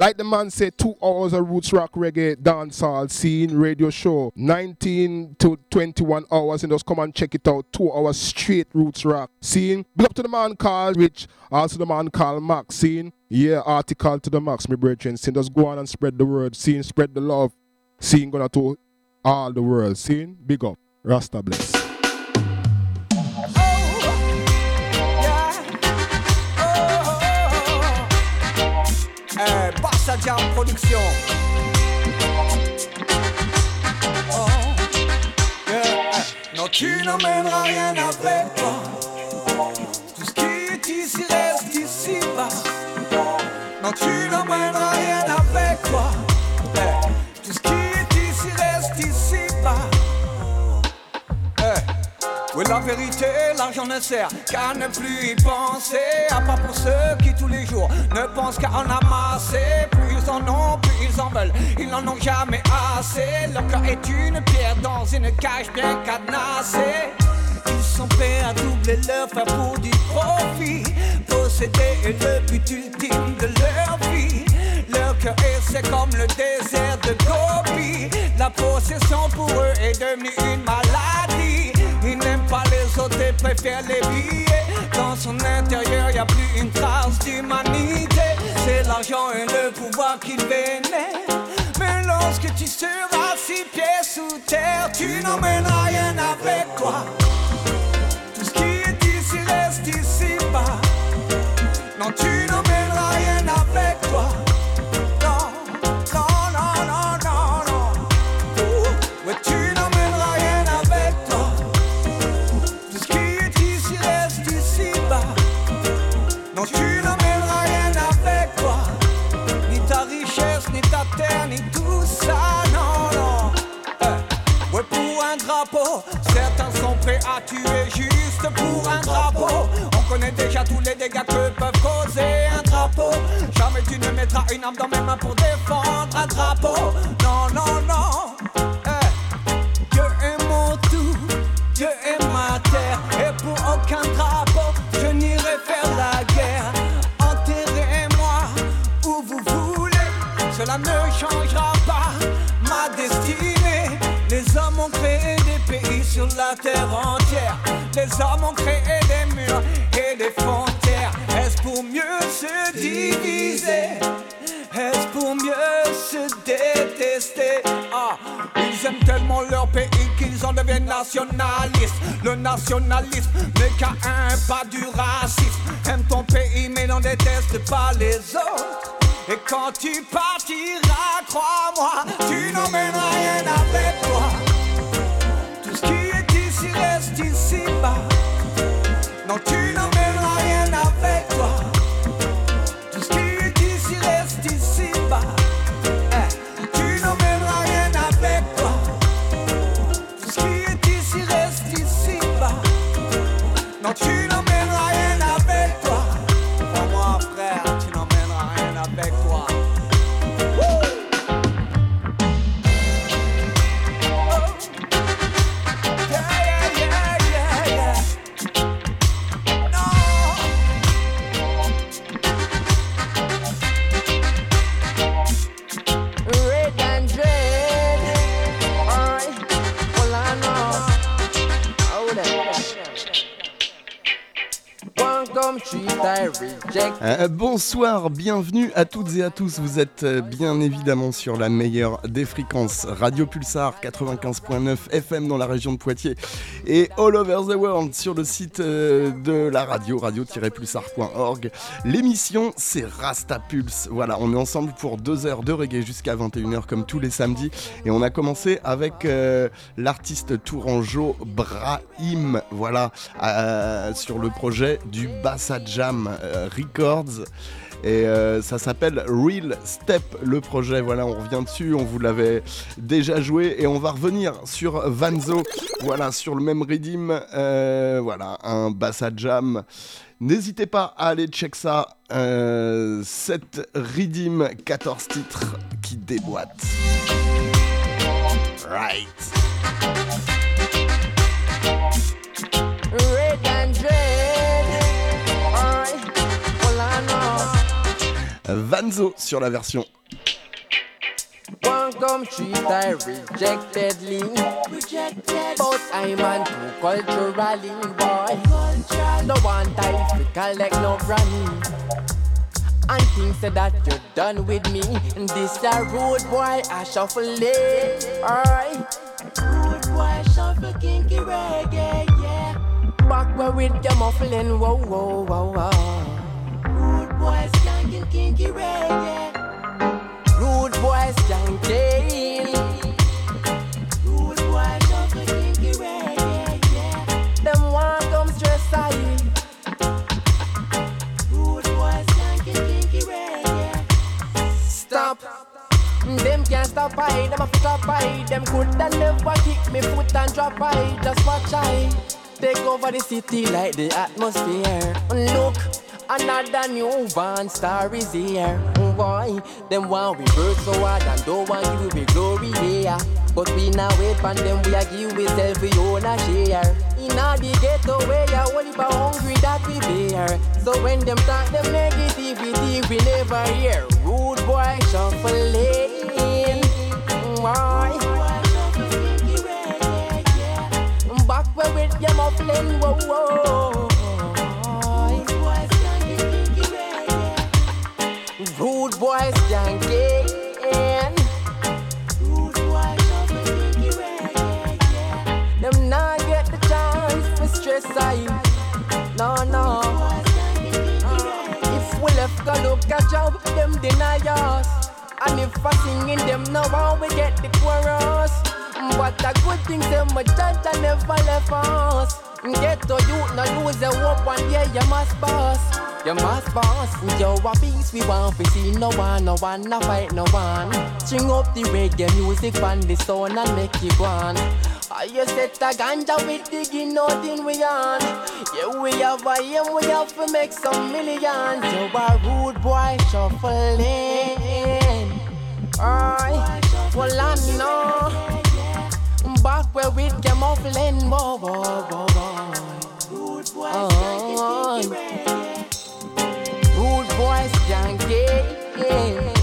Like the man said, two hours of roots rock reggae dancehall scene radio show. 19 to 21 hours and just come and check it out. Two hours straight roots rock scene. Big up to the man called Rich, also the man called Max scene. Yeah, article to the Max, my brethren. Scene just go on and spread the word. Scene, spread the love. Scene gonna to all the world. Scene, big up. Rasta bless. Eh, Barça Production. Oh, Non, tu n'emmèneras rien avec toi. Tout ce qui est ici reste ici bas. Non, tu n'emmèneras rien avec toi. Oui, la vérité, l'argent ne sert qu'à ne plus y penser. À part pour ceux qui tous les jours ne pensent qu'à en amasser. Plus ils en ont, plus ils en veulent. Ils n'en ont jamais assez. Leur cœur est une pierre dans une cage bien cadenassée. Ils sont prêts à doubler leur faire pour du profit. Posséder est le but ultime de leur vie. Leur cœur est c'est comme le désert de Gobi. La possession pour eux est devenue une maladie. Pas les billets. Dans son intérieur, y a plus une trace d'humanité. C'est l'argent et le pouvoir qu'ils vénèrent. Mais lorsque tu seras six pieds sous terre, tu n'emmèneras rien avec toi. Tout ce qui est ici reste ici bas. Non, tu à tuer juste pour un drapeau. On connaît déjà tous les dégâts que peuvent causer un drapeau. Jamais tu ne mettras une arme dans mes mains pour défendre un drapeau. Non, non, non. Eh, Dieu est mon tout, Dieu est ma terre. Et pour aucun drapeau, je n'irai faire la guerre. Enterrez-moi où vous voulez, cela ne changera pas ma destinée. Les hommes ont créé des pays sur la terre. Les hommes ont créé des murs et des frontières. Est-ce pour mieux se diviser? Est-ce pour mieux se détester? Ah, ils aiment tellement leur pays qu'ils en deviennent nationalistes. Le nationalisme n'est qu'à un pas du racisme. Aime ton pays mais n'en déteste pas les autres. Et quand tu partiras, crois-moi, tu n'emmèneras rien avec toi. Reste ici bas. Euh, bonsoir, bienvenue à toutes et à tous. Vous êtes euh, bien évidemment sur la meilleure des fréquences Radio Pulsar 95.9 FM dans la région de Poitiers et all over the world sur le site euh, de la radio, radio-pulsar.org. L'émission c'est Rasta Pulse. Voilà, on est ensemble pour deux heures de reggae jusqu'à 21h comme tous les samedis et on a commencé avec l'artiste tourangeau Brahim. Voilà, sur le projet du Bassa Jam euh, Records. Et euh, ça s'appelle Real Step, le projet. Voilà, on revient dessus, on vous l'avait déjà joué. Et on va revenir sur Vanzo, voilà, sur le même rythme. Euh, voilà, un Bassa Jam. N'hésitez pas à aller check ça. Euh, 7 Redeem, 14 titres qui déboîtent. Right. Vanzo sur la version. One come treat I rejectedly. Rejected. But I'm on too culturally, boy. No one type to collect no granny. And think say that you're done with me. And this a rude boy, I shuffle it. Alright. Rude boy, shuffle kinky reggae, yeah. Back where with your muffling, whoa, whoa, whoa, whoa. Rude boy, skanking kinky reggae. Rude boy, skanking. Rude boy, shuffle kinky reggae, yeah. Them want come stress I. Rude boy, skanking kinky reggae. Stop. Them can't stop I, them a fit up I Them coulda never kick me foot and drop I Just watch I Take over the city like the atmosphere Look, another new van star is here Why? Them want we work so hard and don't want give we glory, yeah But we now wait for them, we a give we self we own a share In all the ghetto where ya only for hungry that we bear So when them talk them negativity we never hear Rude boy shuffling Why? Back where with your muffling, whoa, whoa. Rude boys skanking. Them not get the chance for stress I. No, no. Uh, if we left go look a job, them deny us. And if I singing them now, how we get the chorus. But a good thing, say my judge never left us. Get to you, no lose the hope, and yeah, you must boss. You must boss. Yo, a peace we want to see no one, no one, no fight no one. String up the reggae music from the sound and make it go on. I you set a ganja with digging nothing we on. Yeah, we have a aim, we have to make some millions. You a rude boy shuffling. Aye, well I know. Back where we get muffling, whoa, whoa, whoa, whoa. Rude boy skanking, Rude boy skanking. Yeah.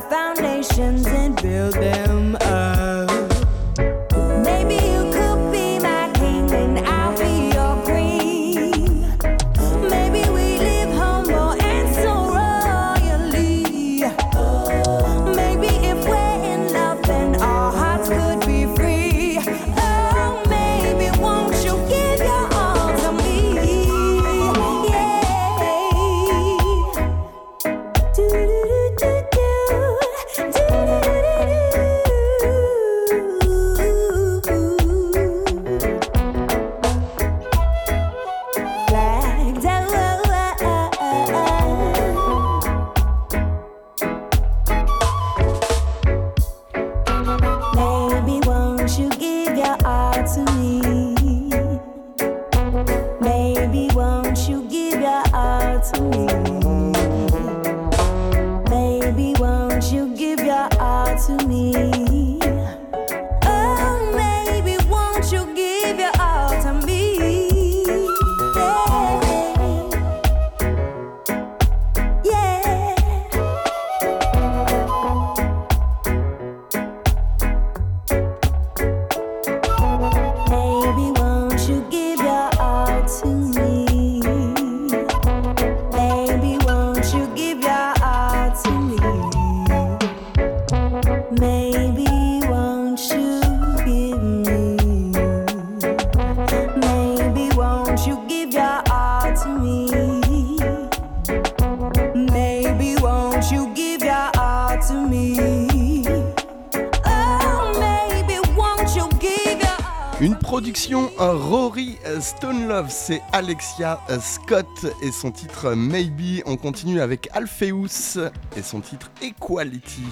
foundations and build them. Alexia euh, Scott et son titre Maybe. On continue avec Alpheus et son titre Equality.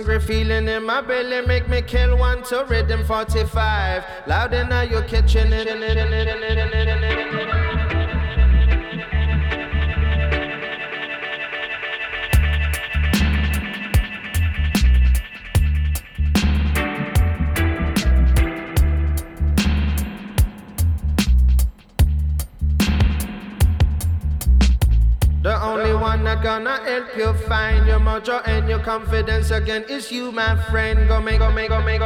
Hungry feeling in my belly make me kill one to rhythm 45. Loud in your kitchen. help you find your mojo and your confidence again. It's you, my friend. Go make, go make, go make.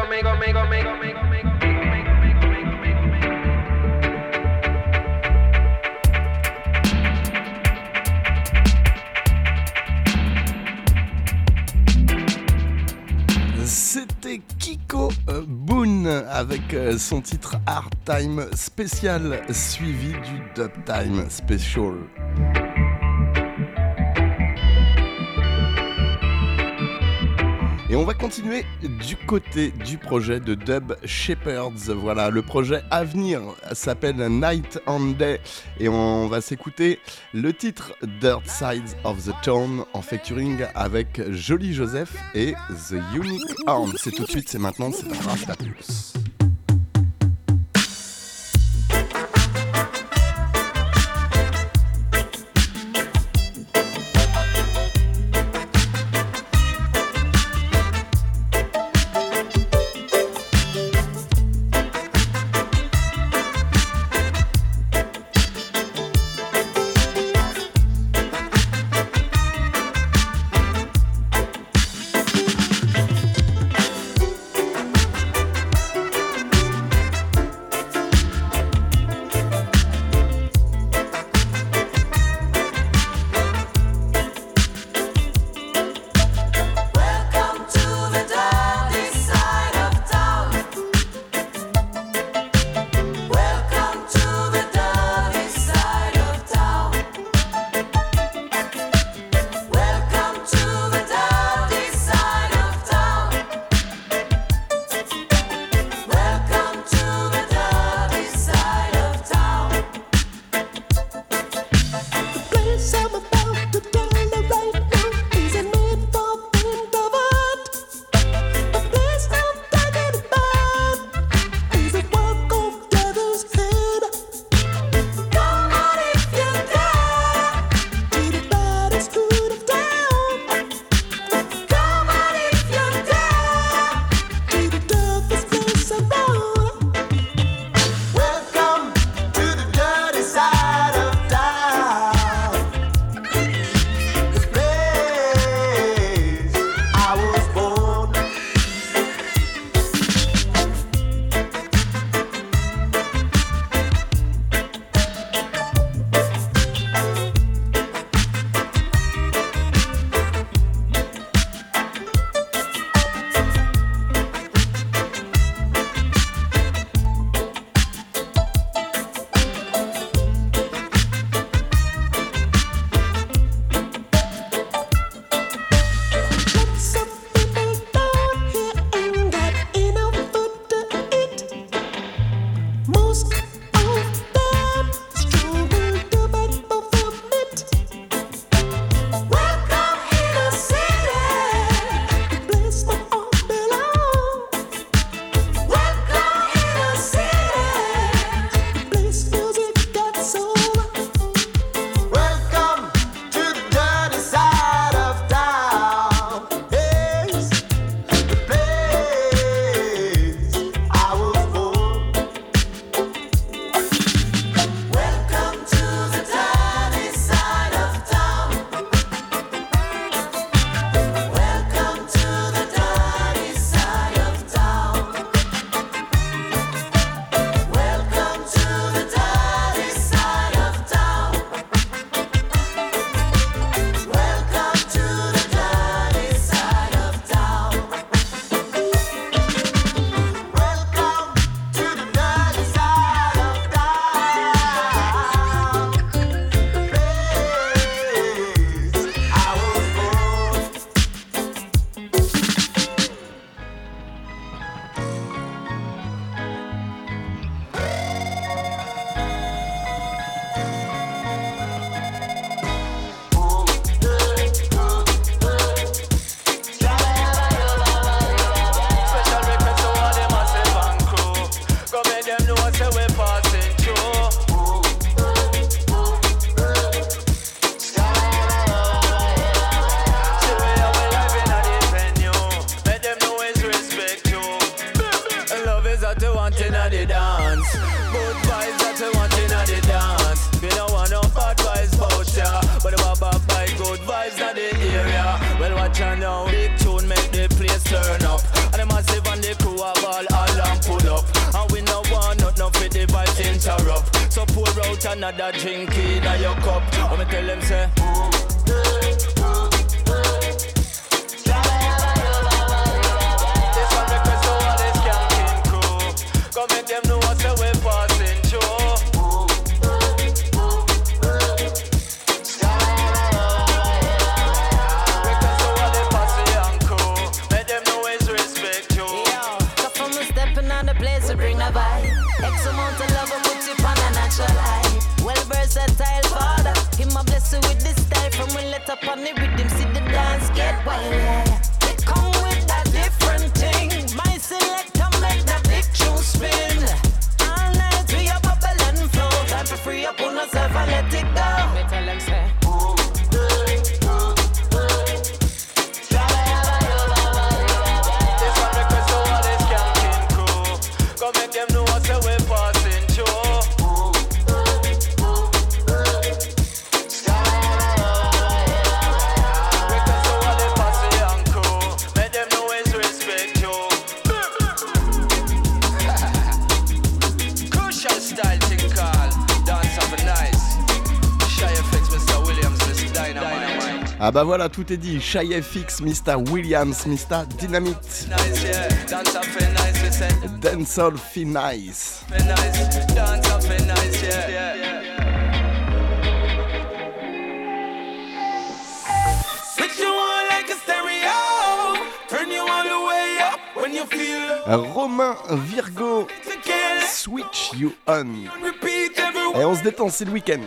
C'était Kiko Boone avec son titre Hard Time Special suivi du Dub Time Special. Et on va continuer du côté du projet de Dub Shepherds. Voilà, le projet à venir s'appelle Night and Day et on va s'écouter le titre Dirt Sides of the Town en featuring avec Joli Joseph et The Unique Arm. C'est tout de suite, c'est maintenant, c'est pas grave, t'as Bah voilà, tout est dit. Shy FX, Mr. Williams, Mr. Dynamite. Dancehall Feel Nice. Romain Virgo, switch you on. Et on se détend, c'est le week-end.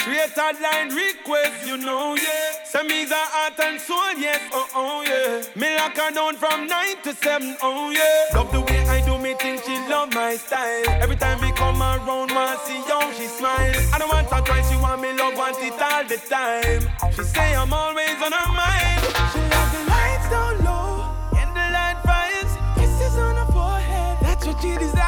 Create a line request, you know, yeah. Send me the heart and soul, yes, oh, oh, yeah. Me lock her down from 9 to seven, oh yeah. Love the way I do me thing, she love my style. Every time we come around, want see how she smile. I don't want her twice, she want me love, want it all the time. She say I'm always on her mind. She love the lights down low, and the light fires. Kisses on her forehead, that's what she deserves.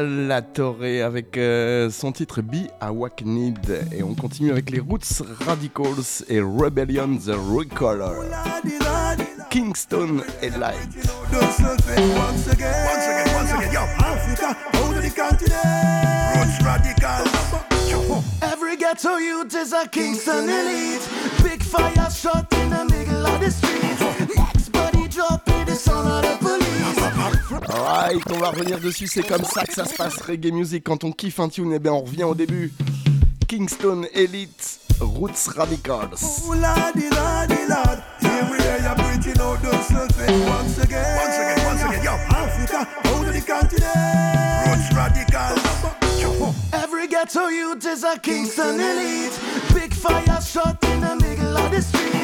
La Torre avec euh, son titre Be Awaknid. Et on continue avec les Roots Radicals et Rebellion the Recolor. Kingston et Light. Every ghetto youth is a Kingston elite. Big fire shot Alright, on va revenir dessus, c'est comme ça que ça se passe reggae music quand on kiffe un tune et bien on revient au début. Kingston Elite Roots Radicals. Oh la di la here we are breathing out those sulfate once again. Once again, once again, yo, Africa, out of the continent. Roots Radicals. Every ghetto youth is a Kingston Elite. Big fire shot in the middle of the street.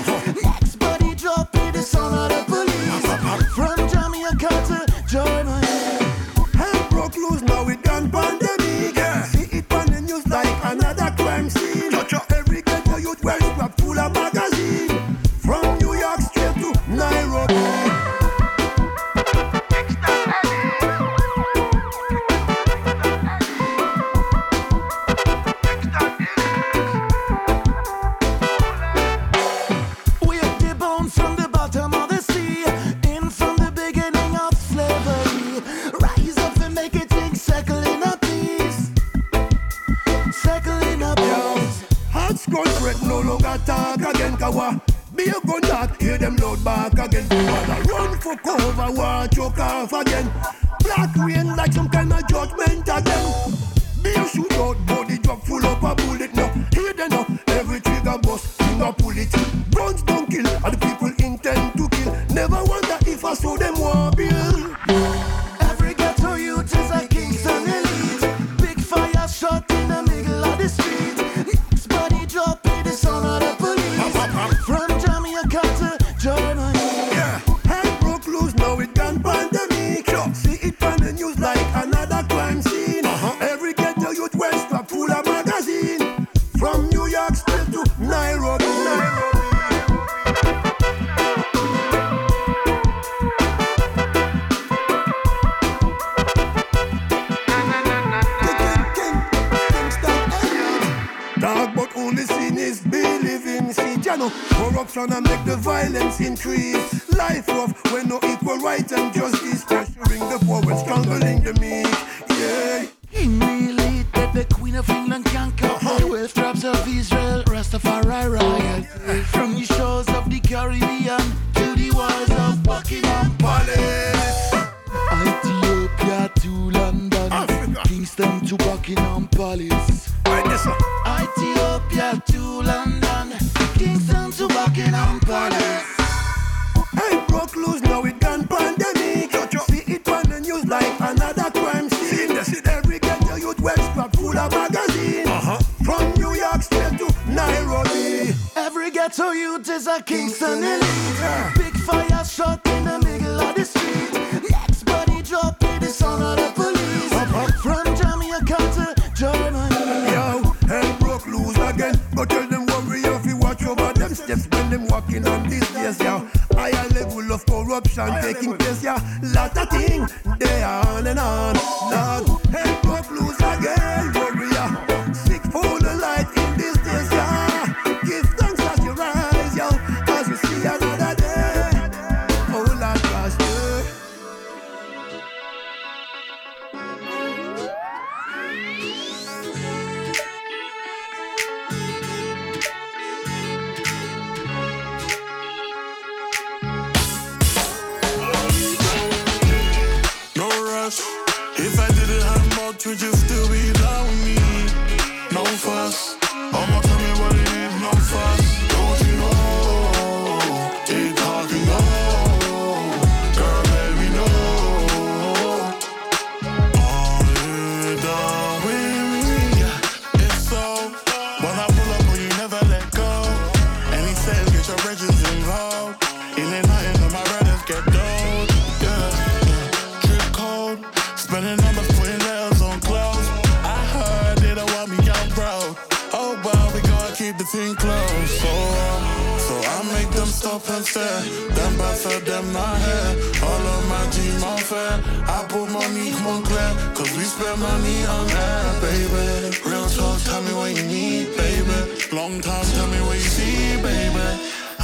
your money on that, baby. Real talk, tell me what you need, baby. Long time, tell me what you see, baby.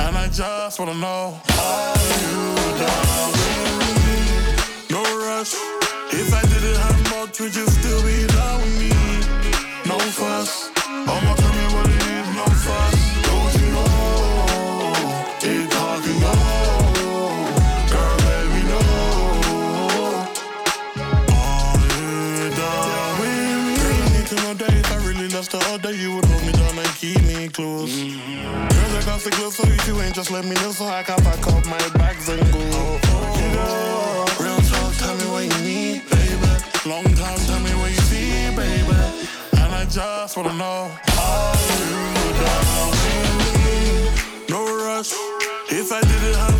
And I just wanna know, are you down with me? No rush. If I didn't have much, would you still be down with me? No fuss. All my the other, you would hold me down and keep me close. Mm-hmm. Girls, I can't stay close, so if you ain't, just let me know so I can pack up my bags and go. Oh, oh, you. Real talk, tell me what you need, baby. Long time, tell me what you see, baby. And I just wanna know how you down with me. No rush, if I did it,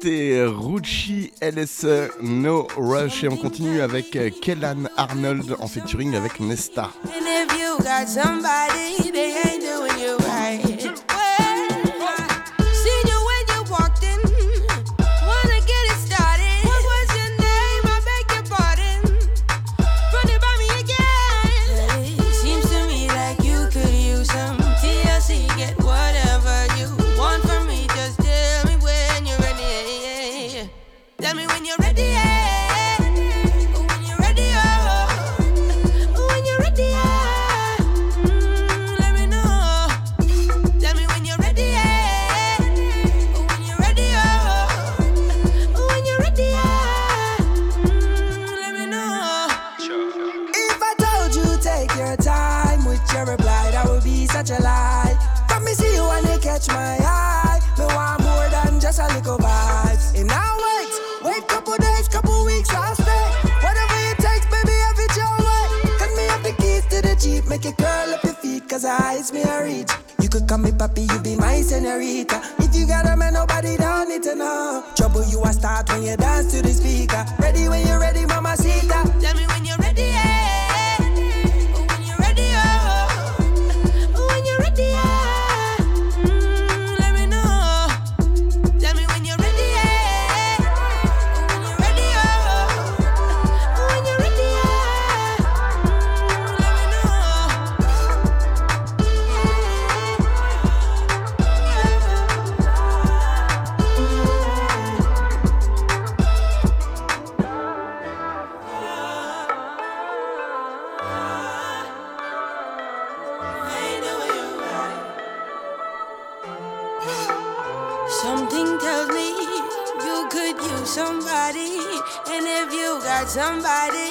C'était Rucci LSE No Rush et on continue avec euh, Kellan Arnold en featuring avec Nesta. Papi, you be my senorita. If you got a man, nobody down it to know. Trouble you a start when you dance to the speaker. Ready when you're ready. Somebody,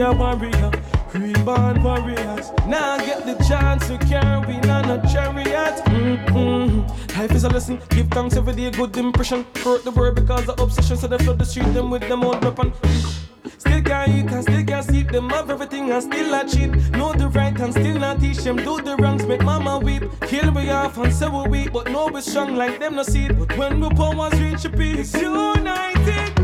are warrior, reborn warriors. Now get the chance to carry on a chariot. Mm-mm. Life is a lesson, give thanks every day, good impression. Hurt the world because of obsession, so they flood the street them with them old weapon. Still can't eat and still can't sleep. Them have everything and still a cheat. Know the right and still not teach them. Do the wrongs, make mama weep. Kill we off and say we weak, but no we strong like them no see it. But when we powers reach a peace, united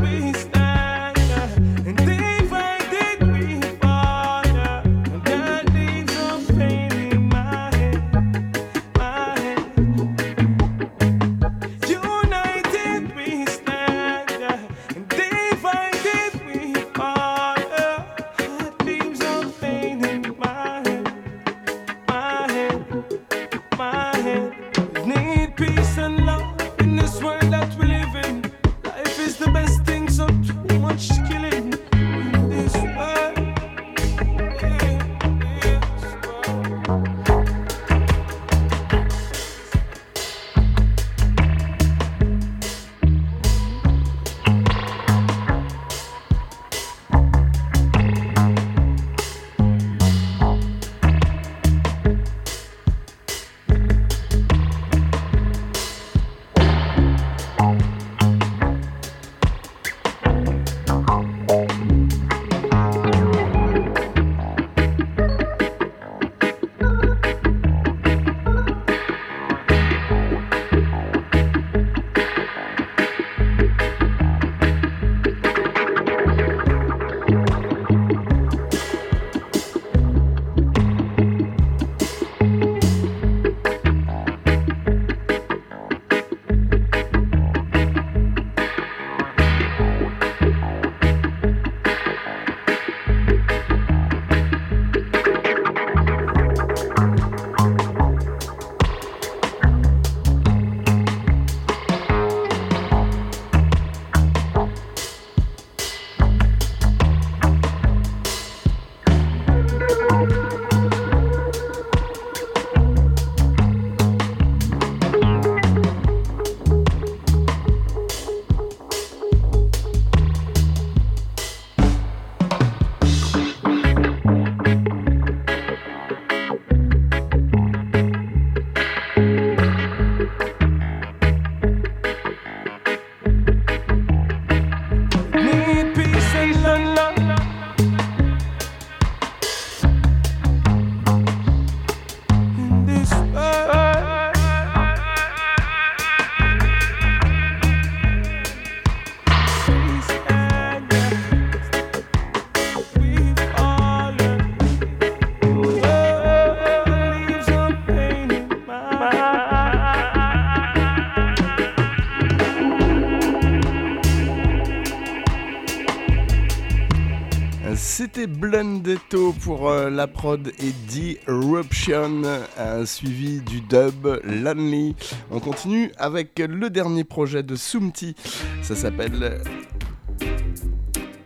C'était Blundetto pour euh, la prod et Disruption, euh, suivi du dub Lonely. On continue avec le dernier projet de Sumti. Ça s'appelle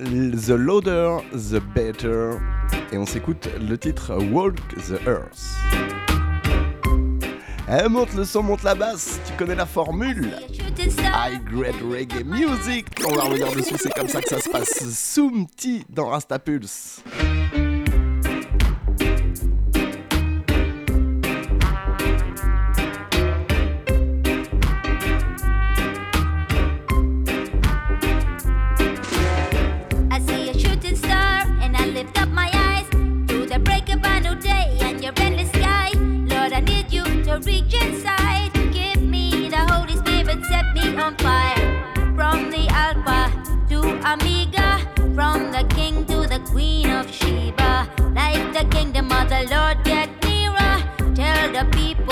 The Loader, The Better. Et on s'écoute le titre Walk the Earth. Eh, monte le son, monte la basse, tu connais la formule. High Grade Reggae Music. On va revenir dessus, c'est comme ça que ça se passe. Soumti dans Rastapulse. reach inside give me the Holy Spirit, set me on fire. From the Alpha to Omega, from the King to the Queen of Sheba, like the kingdom of the Lord get nearer. Tell the people.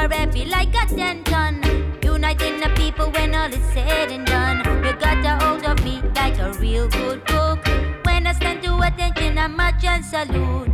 are heavy like a ten ton. Uniting the people when all is said and done. You got a hold of me like a real good book. When I stand to attention, I march and salute.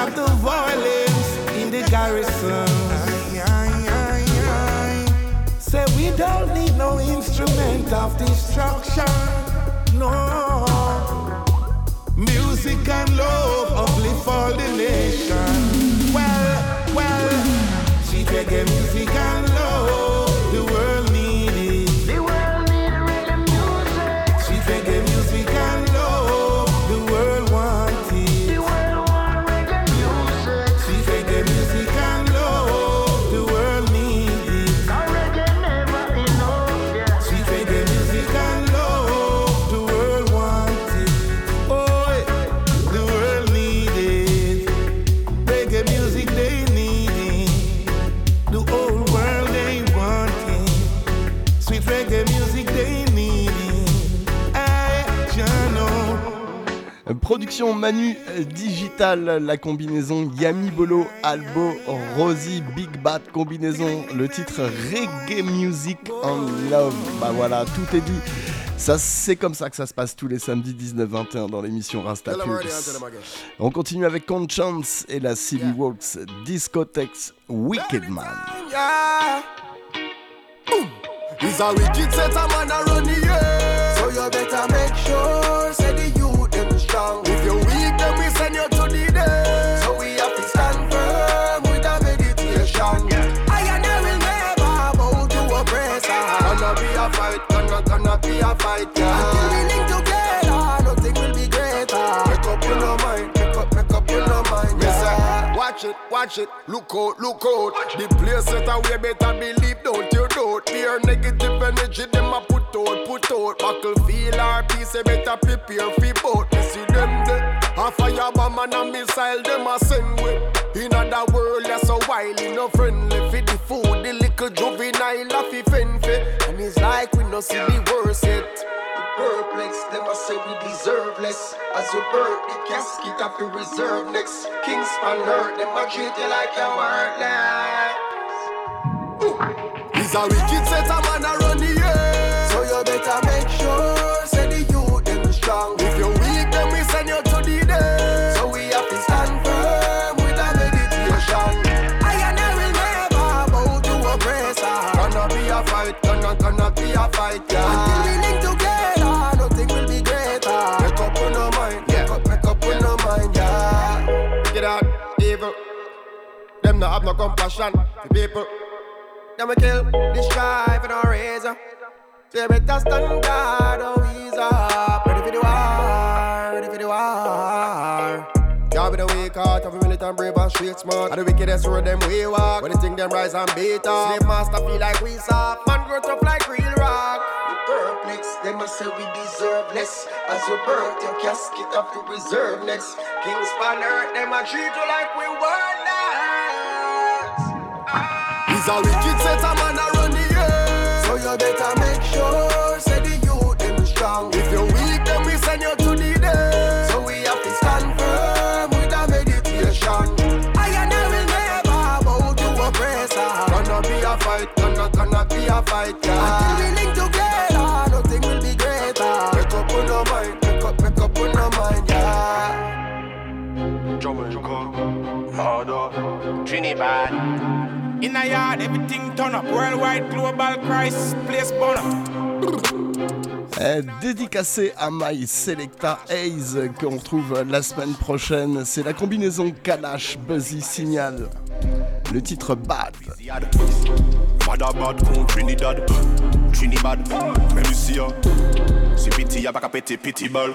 Of the violence in the garrison. Say we don't need no instrument of destruction. No. Music and love uplift all the nation. Well, well, she take reggae music Manu euh, Digital, la combinaison Yami Bolo, Albo, Rosie, Big Bad combinaison, le titre Reggae Music and Love. Bah voilà, tout est dit. Ça, c'est comme ça que ça se passe tous les samedis 19-21 dans l'émission Rasta On continue avec Conscience et la City. Walks Discothex Wicked Man. So better fight, yeah. Until we link together, nothing will be greater. Make up your no mind, make up, make up your no mind, yeah. Watch it, watch it, look out, look out. The place set I way better believe, don't you doubt. Fear negative energy, them a put out, put out. Buckle feel our peace, you better prepare for both. You see them there, a firebomb and a missile, them a send with. In other world, that's so wily, no friendly. for the food, the little juvenile, a fi fend And it's like chance, yeah. it be worth it. Perplex, never say we deserve less. As you burn the casket, I feel reserved next. Kingspan hurt, them I treat you like you're worthless. He's a wicked set of man no have no compassion for people. Then we kill, destroy for no reason. So you better stand guard, oh, ease up. Ready for the war, ready for the war. Yeah, be the weak heart, every a I'm brave and straight smart. And the wickedest road them we walk. When they think them rise and beat up. Slave master feel like we soft. Man grow tough like real rock. Perplex, they must say we deserve less. As you birth, your casket up to reserve next. Kings on earth, them a treat you like we were now. He's a wicked set of man a run the earth. So you better make sure, say the youth them strong. If you're weak, then we send you to the dead. So we have to stand firm with a meditation. I and I will never bow to oppressor. Gonna be a fight, gonna, gonna be a fight, yeah. Until we link together, nothing will be greater. Make up on your mind, make up, make up on your mind, yeah. Trinidad. In a yard, everything turn up. Worldwide global crisis, place burn up. Euh, dédicacé à My Selecta Haze qu'on retrouve la semaine prochaine. C'est la combinaison Kalash Buzzy Signal. Le titre Bad. Bad bad con Trinidad Trinidad Même ici. C'est piti y'a pas qu'à péter piti ball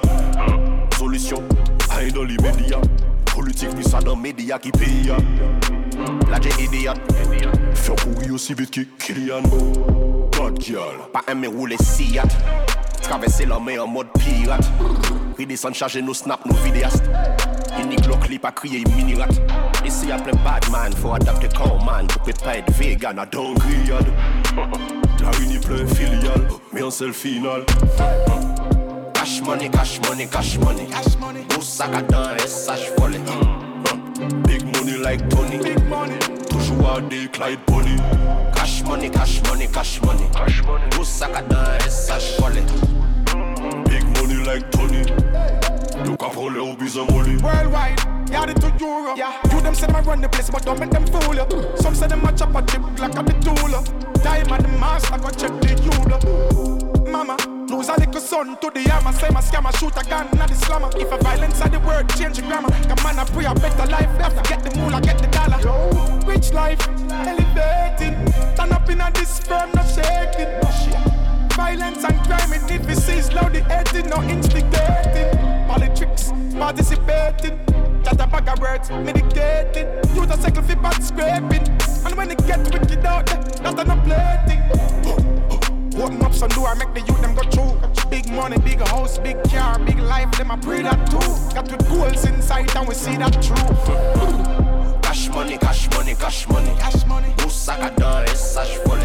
Solution Aïe dans les médias Politique plus ça dans les médias qui paye La j'ai idiot. Faire courir aussi vite que Kylian Bad girl. Pas aimer rouler Seat Traverser la mer en mode pirate. Redescendre charger nos snaps, nos vidéastes. Unique le clip a crié mini rat Ici y'a plein bad man, faut adapter comme man. Pour peut pas être vegan à don grillade La uni plein filiale, mais en seul final. Cash money, cash money, cash money. Moussaka dans SH folle Big money like Tony. Toujou a dey Clyde Bonny. Cash money, cash money, cash money. Moussa ka dan SH Wallet. You can pull your business money Worldwide, yeah, they to Europe. Yeah. You them say them a run the place, but don't make them fool you. Some say them a chop a chip like a the tool. Diamond the master, go check the you. Mama, lose a little son to the hammer. Say my scammer, shoot a gun, not the slammer. If a violence are the word, change the grammar. Come on, I pray a better life. Have to get the moolah, get the dollar. Rich life, elevating. Turn up in a this firm, not shaking. Violence and crime, it need to cease. Loud the hating, no instigating. Politics, participating. Just a bag of words, medicating. Use a cycle for bad scraping. And when it get wicked out there, that's an plating. Open up some door, make the youth them go through. Big money, big house, big car, big life, them I pray that too. Got with goals inside and we see that true. Cash money, cash money, cash money Cash money Moussaka dans SH folle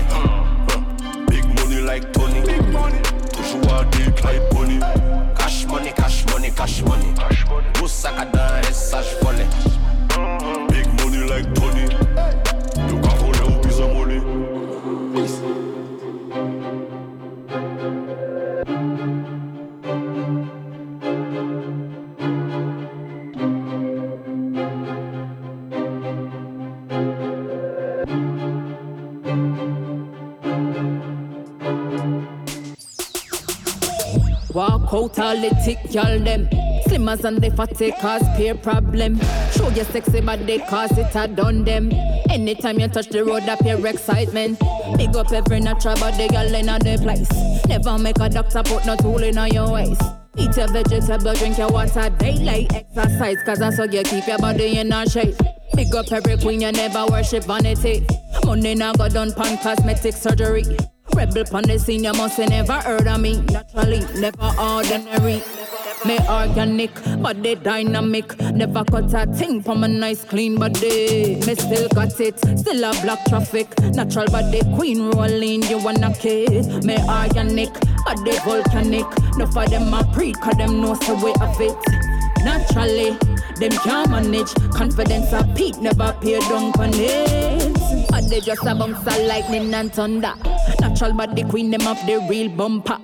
Big money like Tony Big money Toujours à des Cash money, cash money, cash money. Folle Big out all the tick, y'all them. Slimmers and the fatty cause peer problem. Show your sexy body cause it a done them. Anytime you touch the road, appear excitement. Big up every natural body, y'all in the place. Never make a doctor put no tool in on your waist. Eat your vegetable, drink your water, daylight exercise, cause that's how you keep your body in a shape. Big up every queen, you never worship vanity. Money now go done pan cosmetic surgery. Rebel pon the scene, you must have never heard of me. Naturally, never ordinary. Me organic, but they dynamic. Never cut a thing from a nice clean body. Me still got it, still a black traffic. Natural body queen rolling, you wanna kiss. Me organic, body volcanic. No for them a pre, cause them know the way of it. Naturally, them can't manage. Confidence a peak, never pay down on it. But they just a bounce lightning and thunder. Natural body queen, them up the real bumper.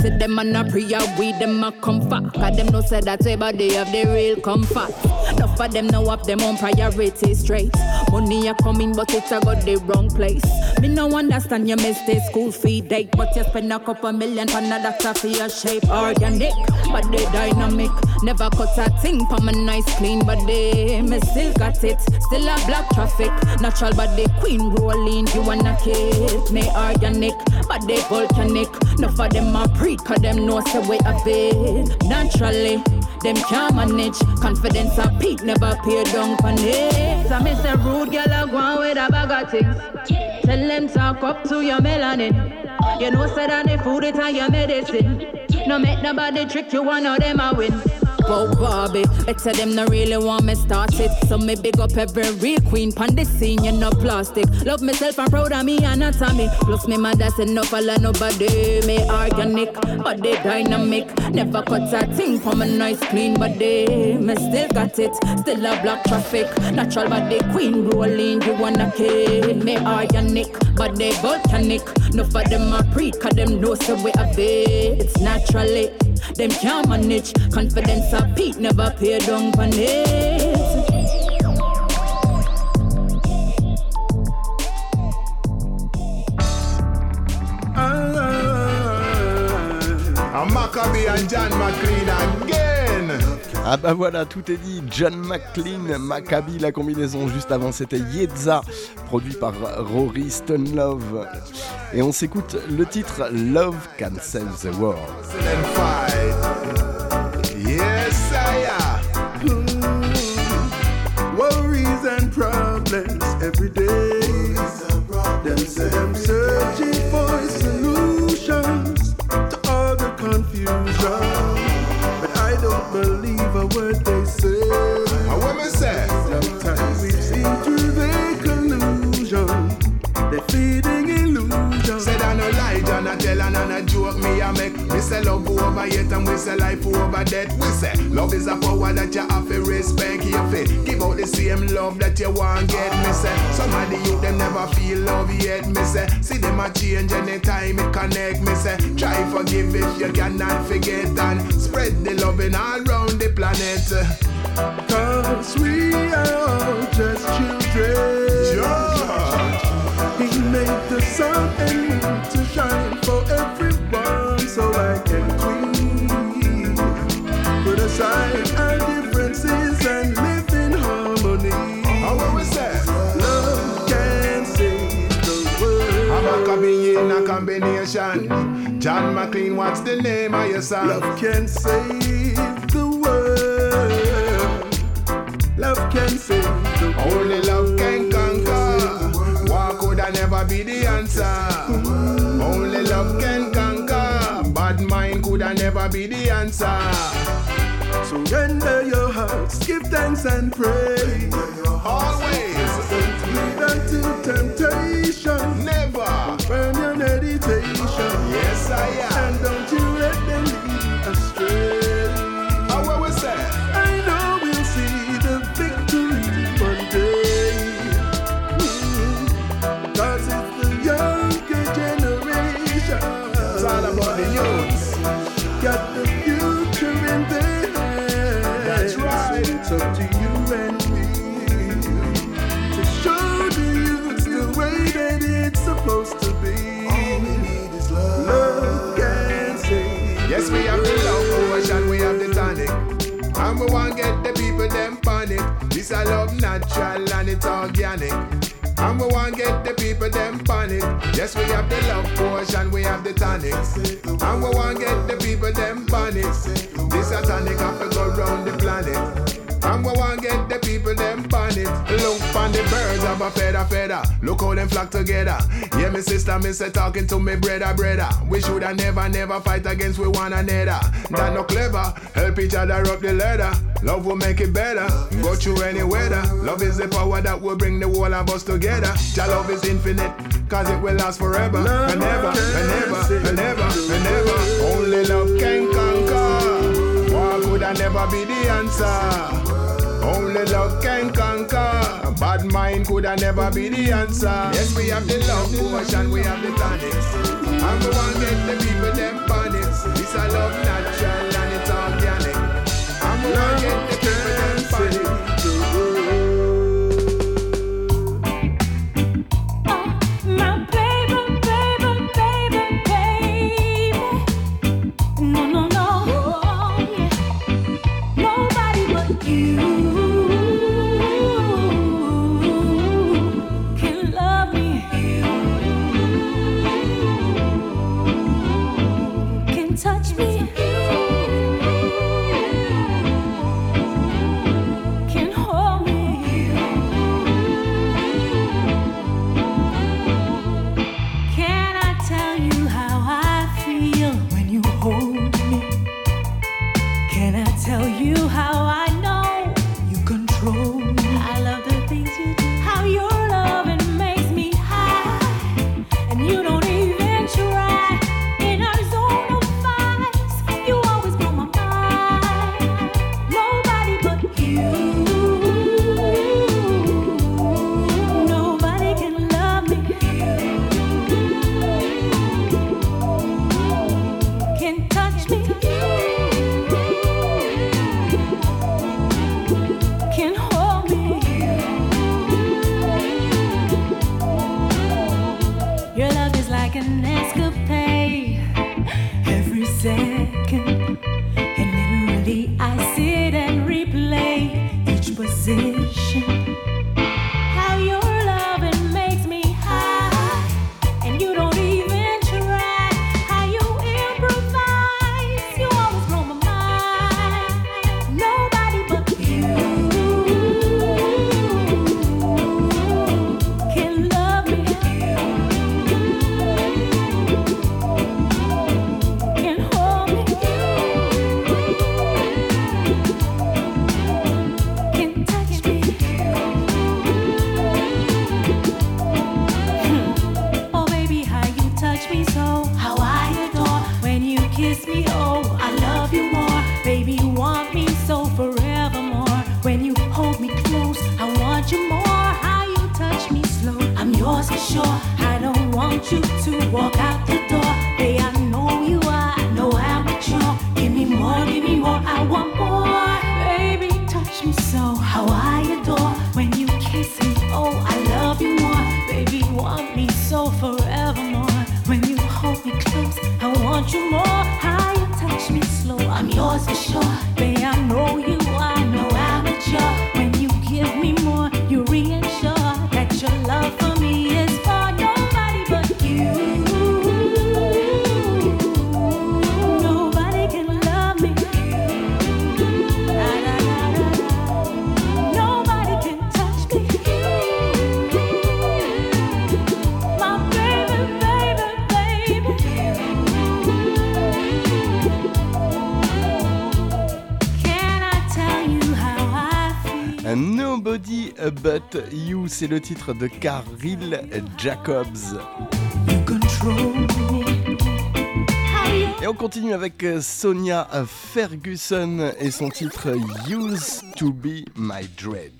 Say them a na prayer, we them a comfort. Cause them no say that way, but they have the real comfort. Enough for them now have them on priority straight. Money a coming, but it's a got the wrong place. Me no understand you miss the school fee date, but you spend a couple million on a doctor for your shape. Organic, but they dynamic. Never cut a thing from a nice clean body. Me still got it, still a black traffic. Natural body queen rolling, you wanna kid. Me organic, but they volcanic. Enough of them a pre, cause them know the way of it. Naturally, Them can't manage. Confidence a peak, never pay down for it. So me say rude girl a go with a bag of things. Tell them talk up to your melanin. You know say that the food it and your medicine. No make nobody trick you, one of them a win. But Barbie, better them no really want me started. So me big up every real queen pon the scene, you no plastic. Love myself and proud of me anatomy. Plus me mother said no follow nobody. Me organic, but they dynamic. Never cut a thing from a nice clean body. Me still got it, still a black traffic. Natural body queen rolling, you wanna kid. Me organic, but they volcanic. No for them a pre, cause them know so we have it. It's naturally. Them can't manage. Confidence a peak, never pay down for it. A ah. Maccabee and John McLean again. Ah bah voilà, tout est dit. John McLean, Maccabi, la combinaison juste avant c'était Yedza, produit par Rory Stone Love. Et on s'écoute le titre Love Can the World. Yes, I and problems every day. A make. Me say love over yet and we say life over death. We say love is a power that you have to respect. You fit give out the same love that you want get. Me say some of the youth them never feel love yet. Me say see them a change anytime it connect. Me say try forgive if you cannot forget and spread the loving all around the planet. Cause we are all just children. He made the sun and John McLean, what's the name of your song? Love can save the world. Love can save the world. Only love can conquer. War could have never be the answer. Only love can conquer. Bad mind could never be the answer. Surrender your hearts, give thanks and praise. Always. Give unto temptation. Never. Burn your meditation. Yes, I am. And don't you them panic. This a love natural and it's organic. And we want get the people them panic. Yes, we have the love potion, we have the tonic. And we want get the people them panic. This a tonic have to go round the planet. And want get the people them panic. Look on the birds of a feather feather. Look how them flock together. Yeah, me sister, me say talking to me brother brother. We shoulda never never fight against we one another. That no clever. Help each other up the ladder. Love will make it better. Go through any weather. Love is the power that will bring the whole of us together. Your love is infinite. Cause it will last forever. And never, and never, and never, and never. Only love can conquer. Could have never be the answer. Only love can conquer. Bad mind could have never be the answer. Yes, we have the love potion, we have the tonics. And we want get the people them panics. It's a love natural and it's organic. And we want get the people them panics. sure I don't want you to walk out. You, c'est le titre de Caril Jacobs. Et on continue avec euh, Sonia Ferguson et son titre Used to be my dread.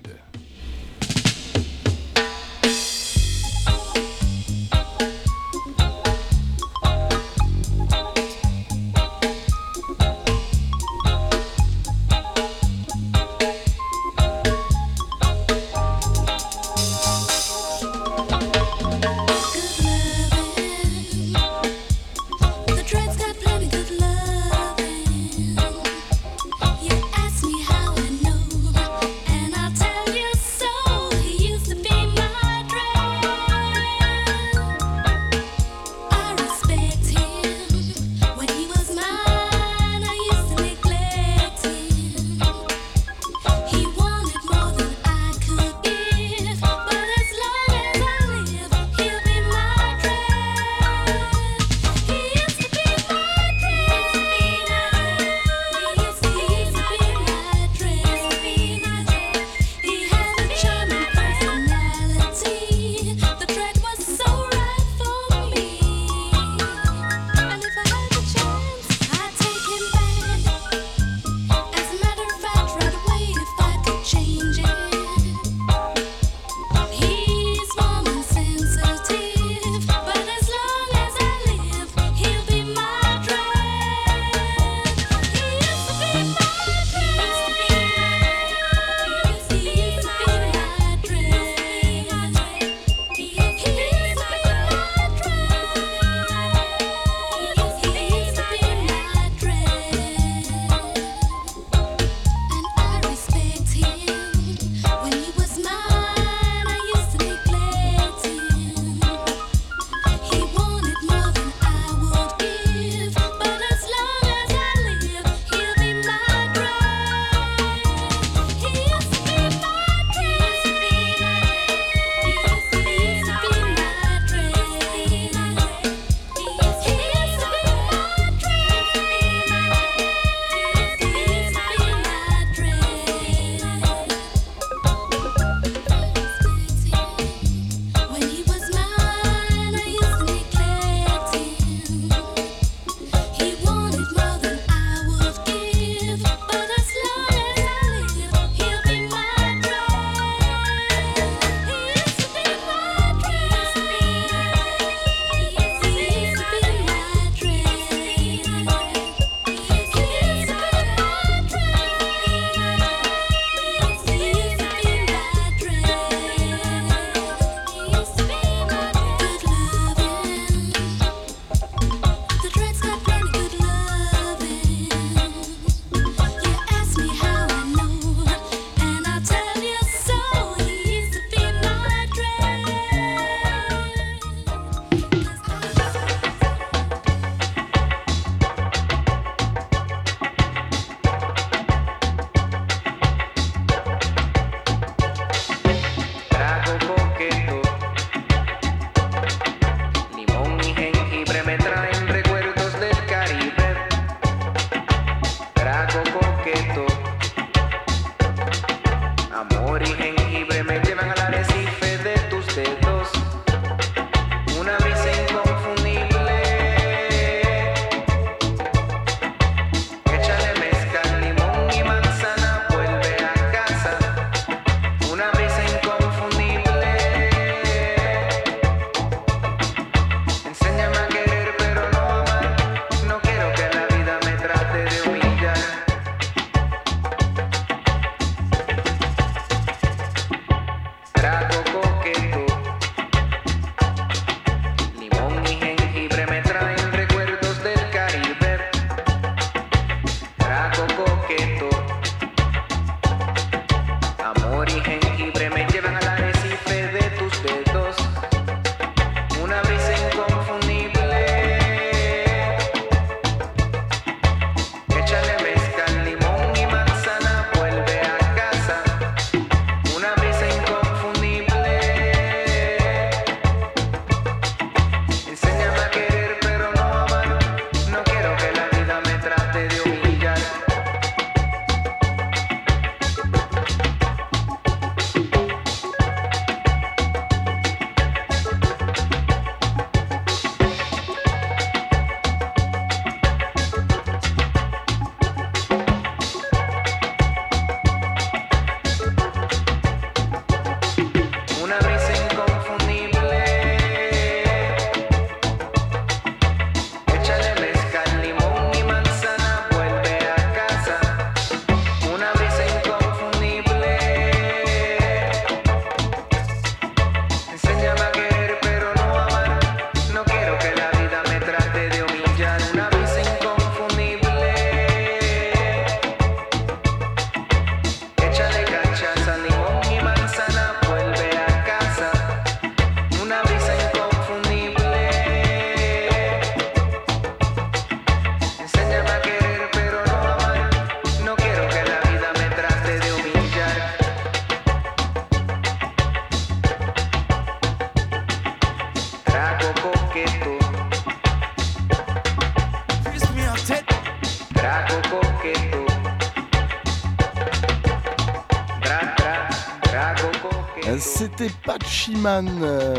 c'était Pachiman. Euh,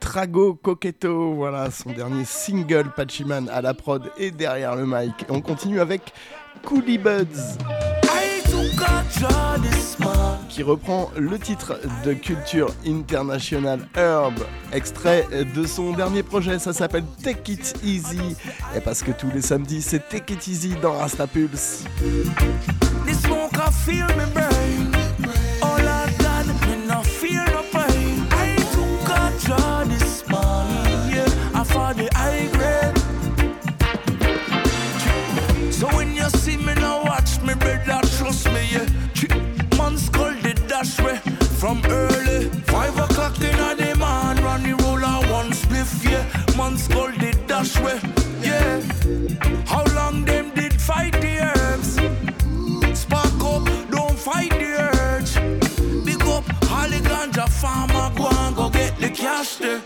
Trago Coqueto, voilà son dernier single Pachiman à la prod et derrière le mic. On continue avec Coolie Buds qui reprend le titre de Culture International Herb, extrait de son dernier projet, ça s'appelle Take It Easy, et parce que tous les samedis c'est Take It Easy dans Rasta Pulse. Ice did dash way, yeah. How long them did fight the herbs? Spark up, don't fight the urge. Big up Holly the ganja farmer, go and go get the cash there.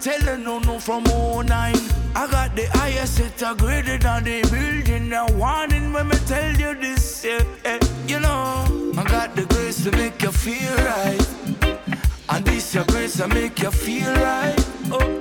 Tell her no, no from 09. I got the highest set of grade on the building. Now, warning when me tell you this, yeah, yeah, you know. I got the grace to make you feel right. And this your grace to make you feel right. Oh.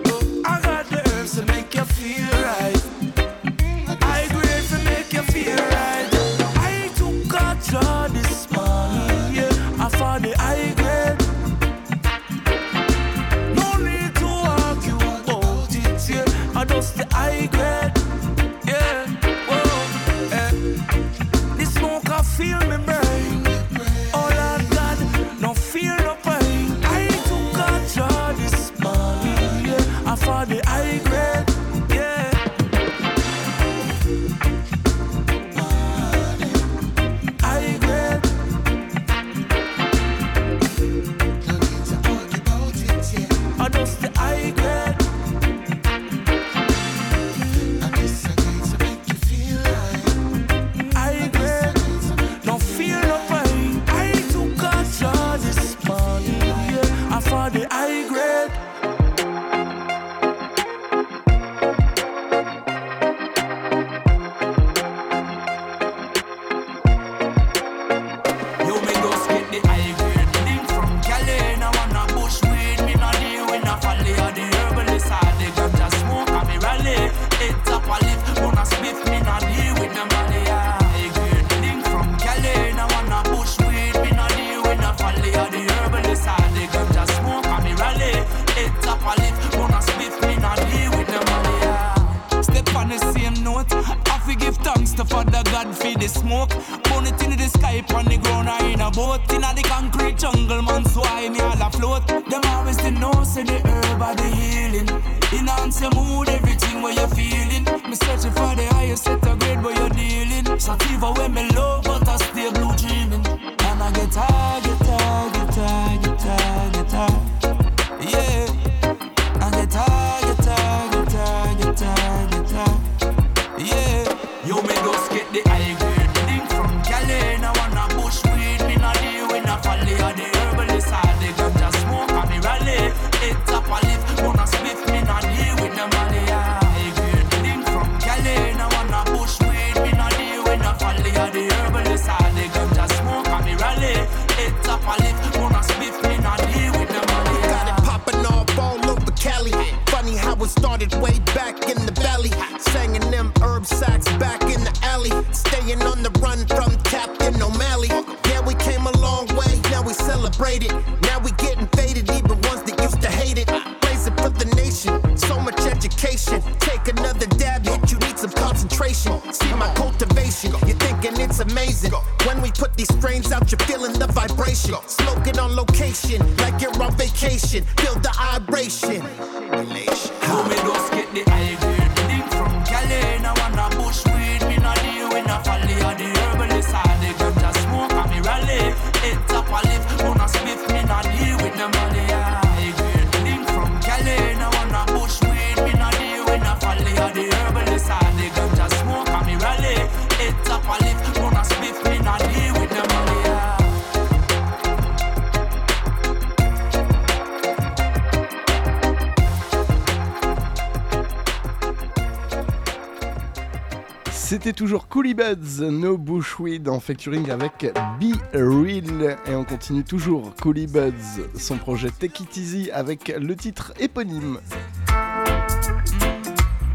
Toujours Coolie Buds, No Bushweed en featuring avec Be Real. Et on continue toujours Coolie Buds, son projet Take It Easy avec le titre éponyme.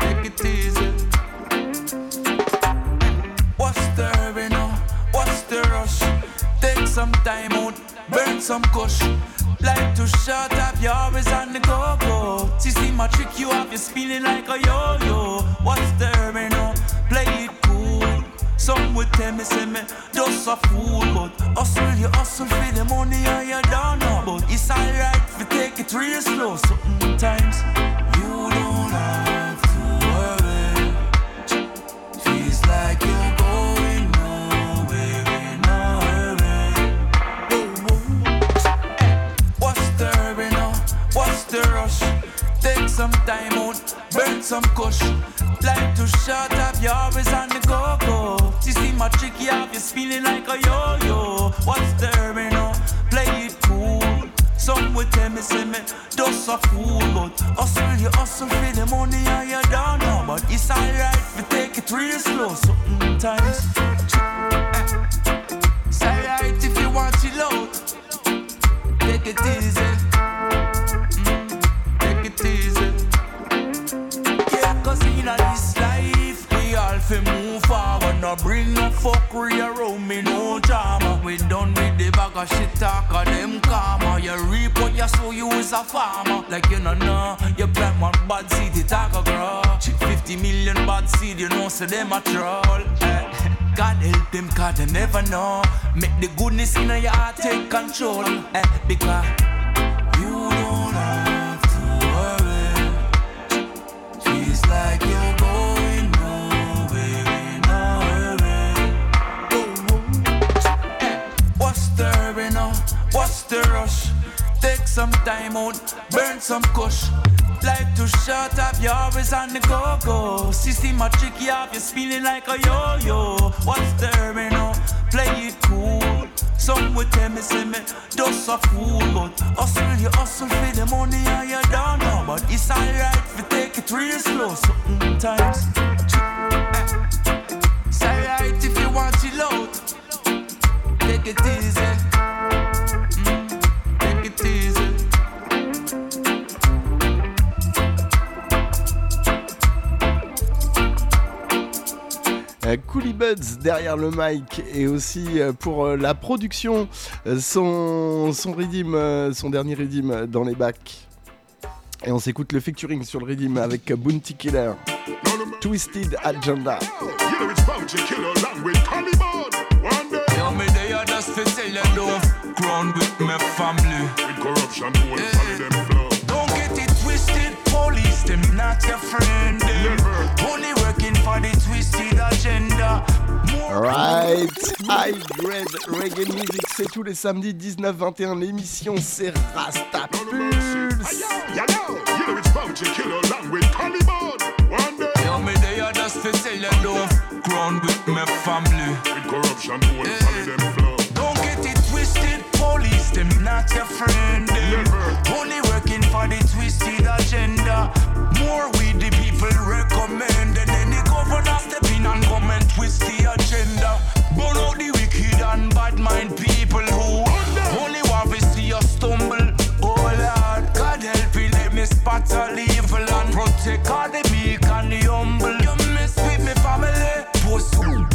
Take it easy. What's the hurry now? What's the rush? Take some time out, burn some kush. Like to shut up, you're always on the go go. See, my trick, you have you spinning like a yo yo. What's the hurry now? Some would tell me, say me, just a fool, but hustle, you hustle for the money and you don't know. But it's alright if you take it real slow. Sometimes you don't have to worry. Feels like you're going nowhere in a hurry. What's the hurry now? What's the rush? Take some time out, burn some kush. Like to shut up, you're always on the go go. You see my tricky off, you're spinning like a yo yo. What's the hurry now? Play it cool. Some would tell me, say me, just a fool, but hustle, you hustle for the money and you don't know. But it's alright if you take it real slow sometimes. It's alright if you want chill out. Take it easy. Fi move forward. No bring no fuckery around me, no drama. We done with the bag of shit talk of them karma. You reap what you sow, you is a farmer. Like you know, know, you plant one bad seed, it a go grow. Chick 50 million bad seed, you know, so them a troll. Eh. God help them, cause they never know. Make the goodness in your heart take control. Eh, because you What's the rush? Take some time out, burn some kush. Like to shut up, you're always on the go go. See, my tricky off, you're spinning like a yo yo. What's the hurry now? Play it cool. Some would tell me, say me, just a fool. But hustle, you hustle for the money and you don't know. But it's alright if you take it real slow sometimes. It's alright if you want chill out. Take it easy. Euh, Coolie Buds derrière le mic et aussi euh, pour euh, la production, euh, son, son riddim, euh, son dernier riddim euh, dans les bacs. Et on s'écoute le featuring sur le riddim avec Bounty Killer. Twisted Agenda. Yeah, it's Bounty Killer along with Caliban. One day. Yo, me there just fi tell you don't crown with my family. With corruption, whole family them flow. Don't get it twisted, police them not your friend. Them. Only working for the twisted agenda. Right, high grade reggae music, c'est tous les samedis 19-21. L'émission c'est Rasta Pulse. Just you don't crown with my family. With corruption, whole family them flow? Don't get it twisted, police them not your friend. Only working for the twisted agenda. More we the people step in and come and twist the agenda. Burn out the wicked and bad mind people who only want to see us stumble. Oh Lord, God help me, let me spot all evil and protect all the meek and the humble. You mess with me family, post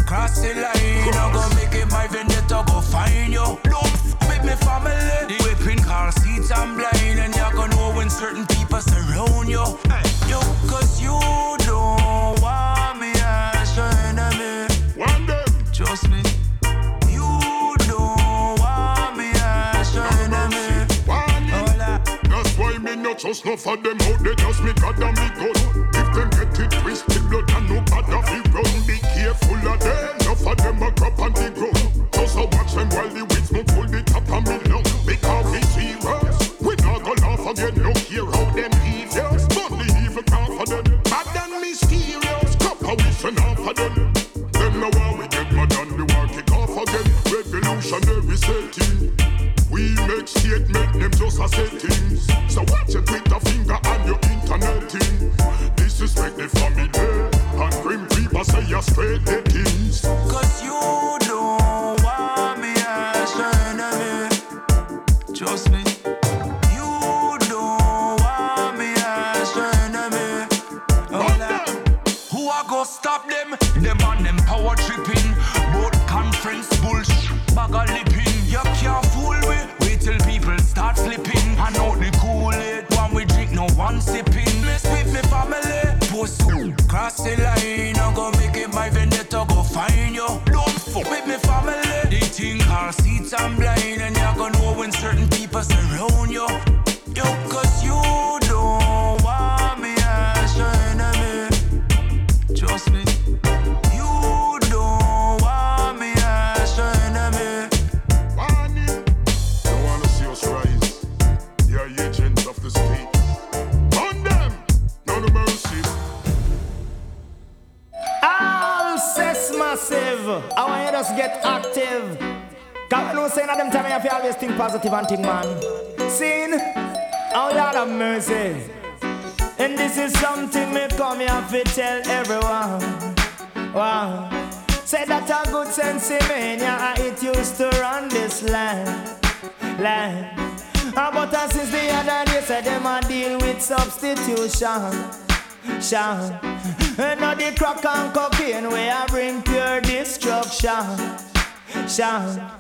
cross the line. I go make it my vendetta go find you. Don't with me family. The whipping car seats I'm blind and you gonna know when certain people surround you. Yo, trust no for them out they just me God and me gun. If them get it twisted, blood and no bad of it run. Be careful of them, enough of them a crop on the ground. Just a watch them while the weeds no pull the top of me lung. Because we serious, we not go laugh again. No here how them devious, but the evil can't for them. Bad and mysterious, cup a wishing off of them. Them now how we get mad and the war kick off again. Revolutionary setting. Make statement, them just a settings. So watch your Twitter finger and your internet thing. Disrespect the family and grim people say you're straight things. Cause you think our seats I'm blind. And you're gonna know when certain people surround you. Yo, cause you don't want me as your enemy. Trust me. You don't want me as your enemy. Don't wanna see us rise. You're agents of the state. On them, no no mercy. All sex massive. I want you to get active. I know saying at them time you have to always think positive and think man. Seen? Oh Lord of mercy. And this is something me come here to tell everyone. Wow. Say that a good sense in me, yeah, it used to run this land. Land. Ah, But uh, since the other day, say them a deal with substitution. Sean. And now the crack and cocaine we I bring pure destruction. Sean.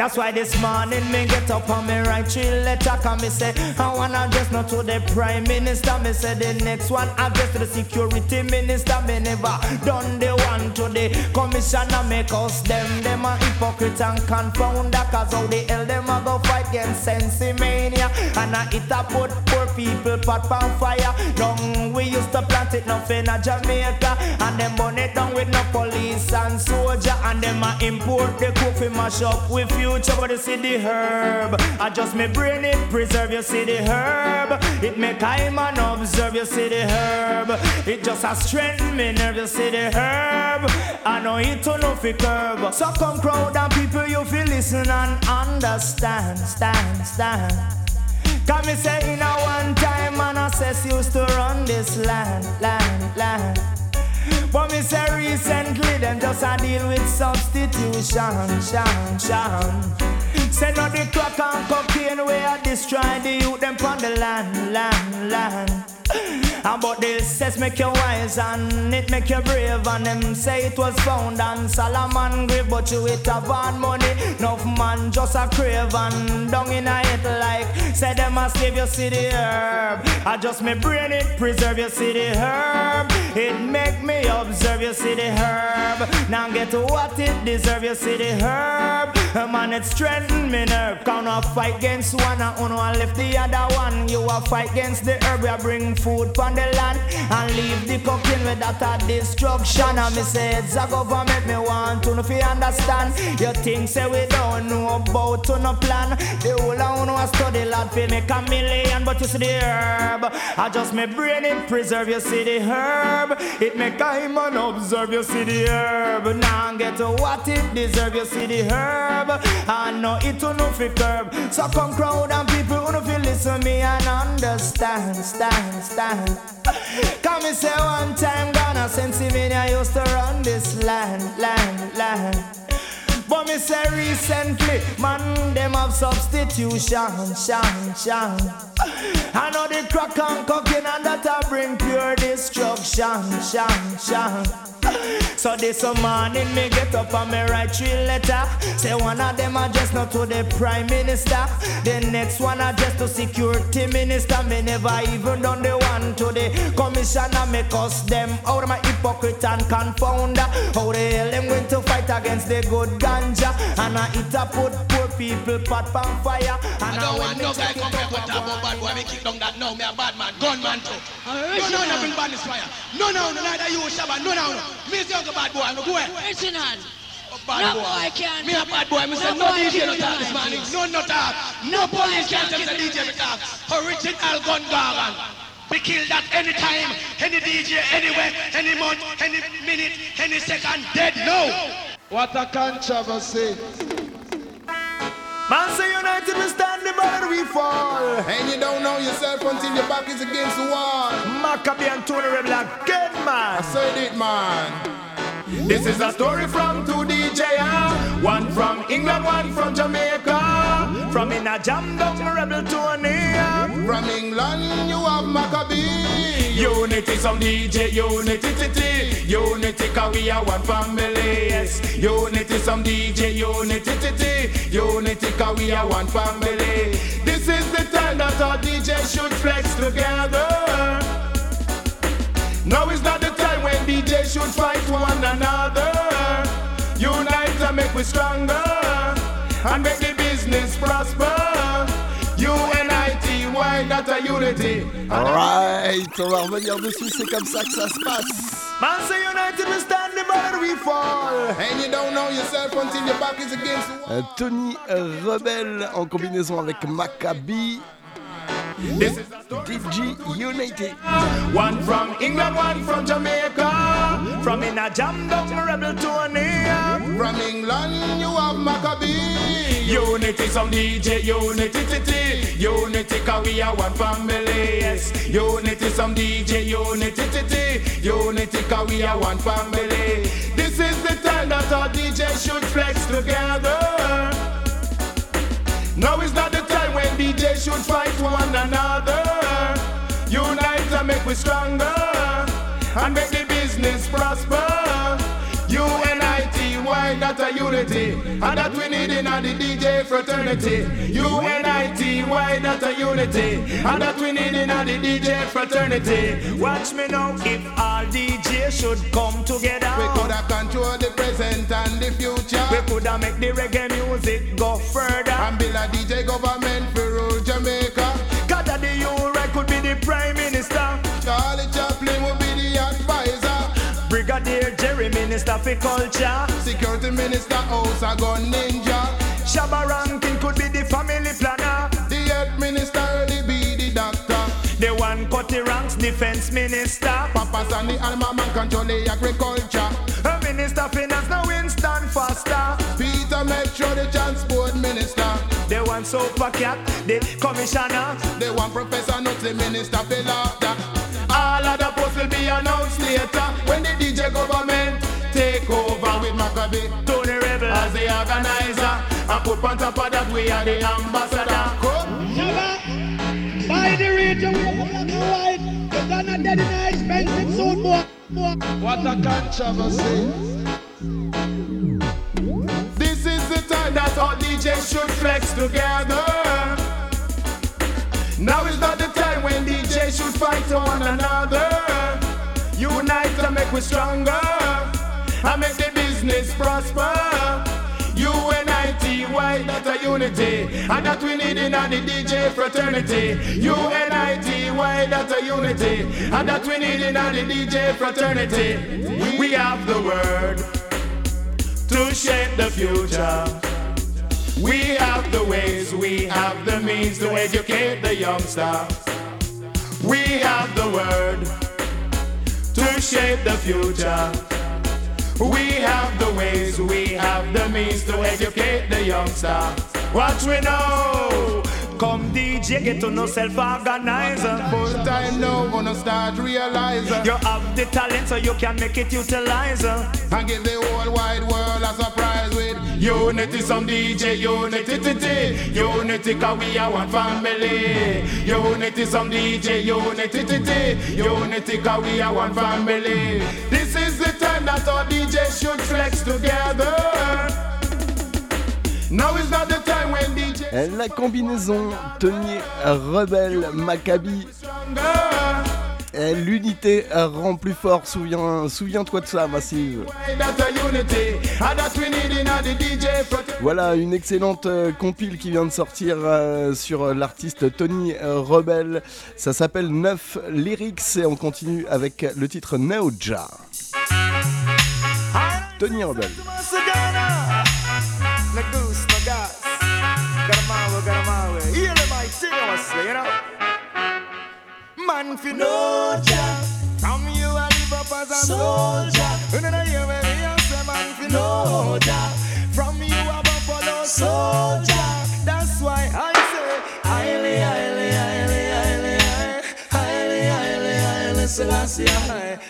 That's why this morning me get up and me write three letter Cause me say I wanna address not to the prime minister. Me say the next one address to the security minister. Me never done the one to the commissioner. Make us them, them a hypocrite and confounder Cause how the hell them a go fight against sensimania And I it a put poor people pot on fire. Down we used to plant it nothing in Jamaica. And them burn it down with no police and soldier. And them a import the coffee mash up with future But you see the herb. I just me brain it preserve you see the herb. It make I man observe you see the herb. It just a strengthen me nerve you see the herb. I know it to no fi curb So come crowd and people you feel listen and understand Stand, stand. Come me say in a one time man assess used to run this land, land, land. But me say recently them just a deal with substitution, shan, shan. Say no the crack and cocaine where I destroy the youth them on the land, land, land. And but this says make you wise and it make you brave. And them say it was found on Solomon grave but you it have on money. Enough man just a crave and down in a it like say them a slave you see the herb. I just me brain it preserve you see the herb. It make me observe you see the herb. Now get what it deserve you see the herb. Man it strengthen me nerve count a fight against one and uno and left the other one. You a fight against the herb you bring food pon the land and leave the cooking with that a destruction. And me say it's a government me want to know if you understand. You think say we don't know about to no plan. The whole of uno a study lad fi make a million but you see the herb. I just me brain it preserve you see the herb. It make a man observe you see the herb. Now get to what it deserve you see the herb. I know it to no fi curb so come crowd and people who fi listen me and understand stand stand Come and say one time Ghana Sensimania used to run this land, land, land. But me say recently, man, them have substitution, shan, shan. I know the crack and cocaine and that a bring pure destruction, shan, shan. So this morning me get up and me write three letter. Say one of them address not to the prime minister. The next one address to security minister. Me never even done the one to the commissioner. Make us them out of my hypocrite and confounder. How the hell them going to fight against the good ganja? And I it a put poor people pot on fire. And I don't want no guy come here with talk bad boy. Me kick down that now. Me a bad man, gunman too. No, no, no, bring badness fire. No, no, no, neither you, Shabba. No, no, no. Me say uncle bad boy. No, go ahead. Listen on. Bad No boy. boy can't Me a bad boy. Me say No no boy DJ no kill talk the this morning. lions. No, no talk. No boy police can't can't tell the kill the DJ me talk. Original gun gargan. We kill that anytime, any DJ, anywhere, any month, any minute, any second. Dead no. What a controversy. Man say united we stand the bar we fall. And you don't know yourself until your back is against the wall. Macka B and Tony Rebel again, man. I said it, man. This is a story from two DJ. One from England, one from Jamaica. From in a jam down rebel Tony. From England, you have Macka B. Unity, some DJ, unity, titi. Unity, cause we are one family. Yes. Unity, some DJ, unity, titi. Unity, cause we are one family. This is the time that our DJ should flex together. Now is not the time when DJ should fight one another. Unite and make we stronger and make the business prosper. UNIT, why not a unity? Alright, on va revenir dessus, c'est comme ça que ça se passe. Man say united we stand the better we fall. And you don't know yourself until your back is against the wall. Euh, Tony Rebel en combinaison avec Maccabi. This is DJ Unity. One from England, one from Jamaica. From in a jam down rebel Tony. From England, you have Macka B. Unity, some DJ, unity, titi. Unity, cause we are one family. Yes. Unity, some DJ, unity, titi. Unity, cause we are one family. This is the time that our DJ should flex together. Now is not the DJ should fight one another. Unite and make we stronger and make the business prosper. Why a unity? And that we need in a the DJ fraternity. UNIT, why not a unity? And that we need in a the DJ fraternity. Watch me now if all DJs should come together. We coulda control the present and the future. We coulda make the reggae music go further. And build a DJ government for rule Jamaica. Gather the URI could be the prime minister. Minister for culture. Security minister, house a gun ninja. Shabba Rankin could be the family planner. The health minister will be the doctor. The one cut the ranks defense minister. Papa Sandy Alma man control the agriculture. A minister finance now Winston Foster. Peter Metro the transport minister. The one super cat, the commissioner. The one Professor Nuts the minister for laughter. All of the posts will be announced later when the DJ government take over with Macka B. Tony Rebel as the organizer. And put on top of that we are the ambassador. Come. Shabba, by the region, we are black and white. You're gonna dead in an expensive suit, boy. boy. What a controversy. This is the time that all DJs should flex together. Now is not the time when DJs should fight one another. Unite and make we stronger and make the business prosper. U-N-I-T-Y, not a unity? And that we need in the DJ fraternity. U-N-I-T-Y, not a unity? And that we need in the DJ fraternity. We have the word to shape the future. We have the ways, we have the means to educate the youngster. We have the word to shape the future. Means to educate the youngster. What we know? Come DJ, get to know self-organizer. Full time now, gonna start realizing. You have the talent so you can make it utilize. And give the whole wide world a surprise with Unity, some DJ, unity, titi. Unity, cause we are one family. Unity, some DJ, unity, titi. Unity, cause we are one family. This is the time that our DJ should flex together. La combinaison Tony Rebel Maccabi. L'unité rend plus fort, souviens, souviens-toi de ça, Massive. Voilà une excellente euh, compile qui vient de sortir euh, sur l'artiste Tony euh, Rebel. Ça s'appelle 9 Lyrics et on continue avec le titre Neoja. Tony Rebel. Got a man, we got a man, we. Hear them, I seriously, you know. Man fi know Jah. From you I live up as a soldier. You know hear me, a say man fi know Jah. From you a buffalo soldier. That's why I say highly, highly, highly, highly, highly, highly, highly, highly, Selassie, highly, highly, highly, highly, highly,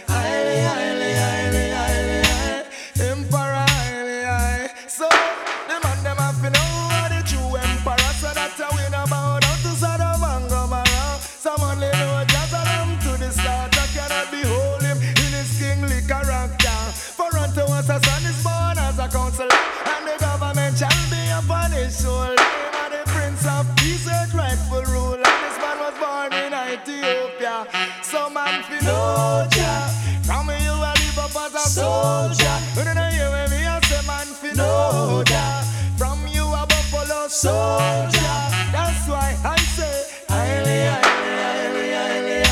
a soldier. You don't hear when me I say man fi know Jah. From you a buffalo soldier. That's why I say highly, highly, highly, highly,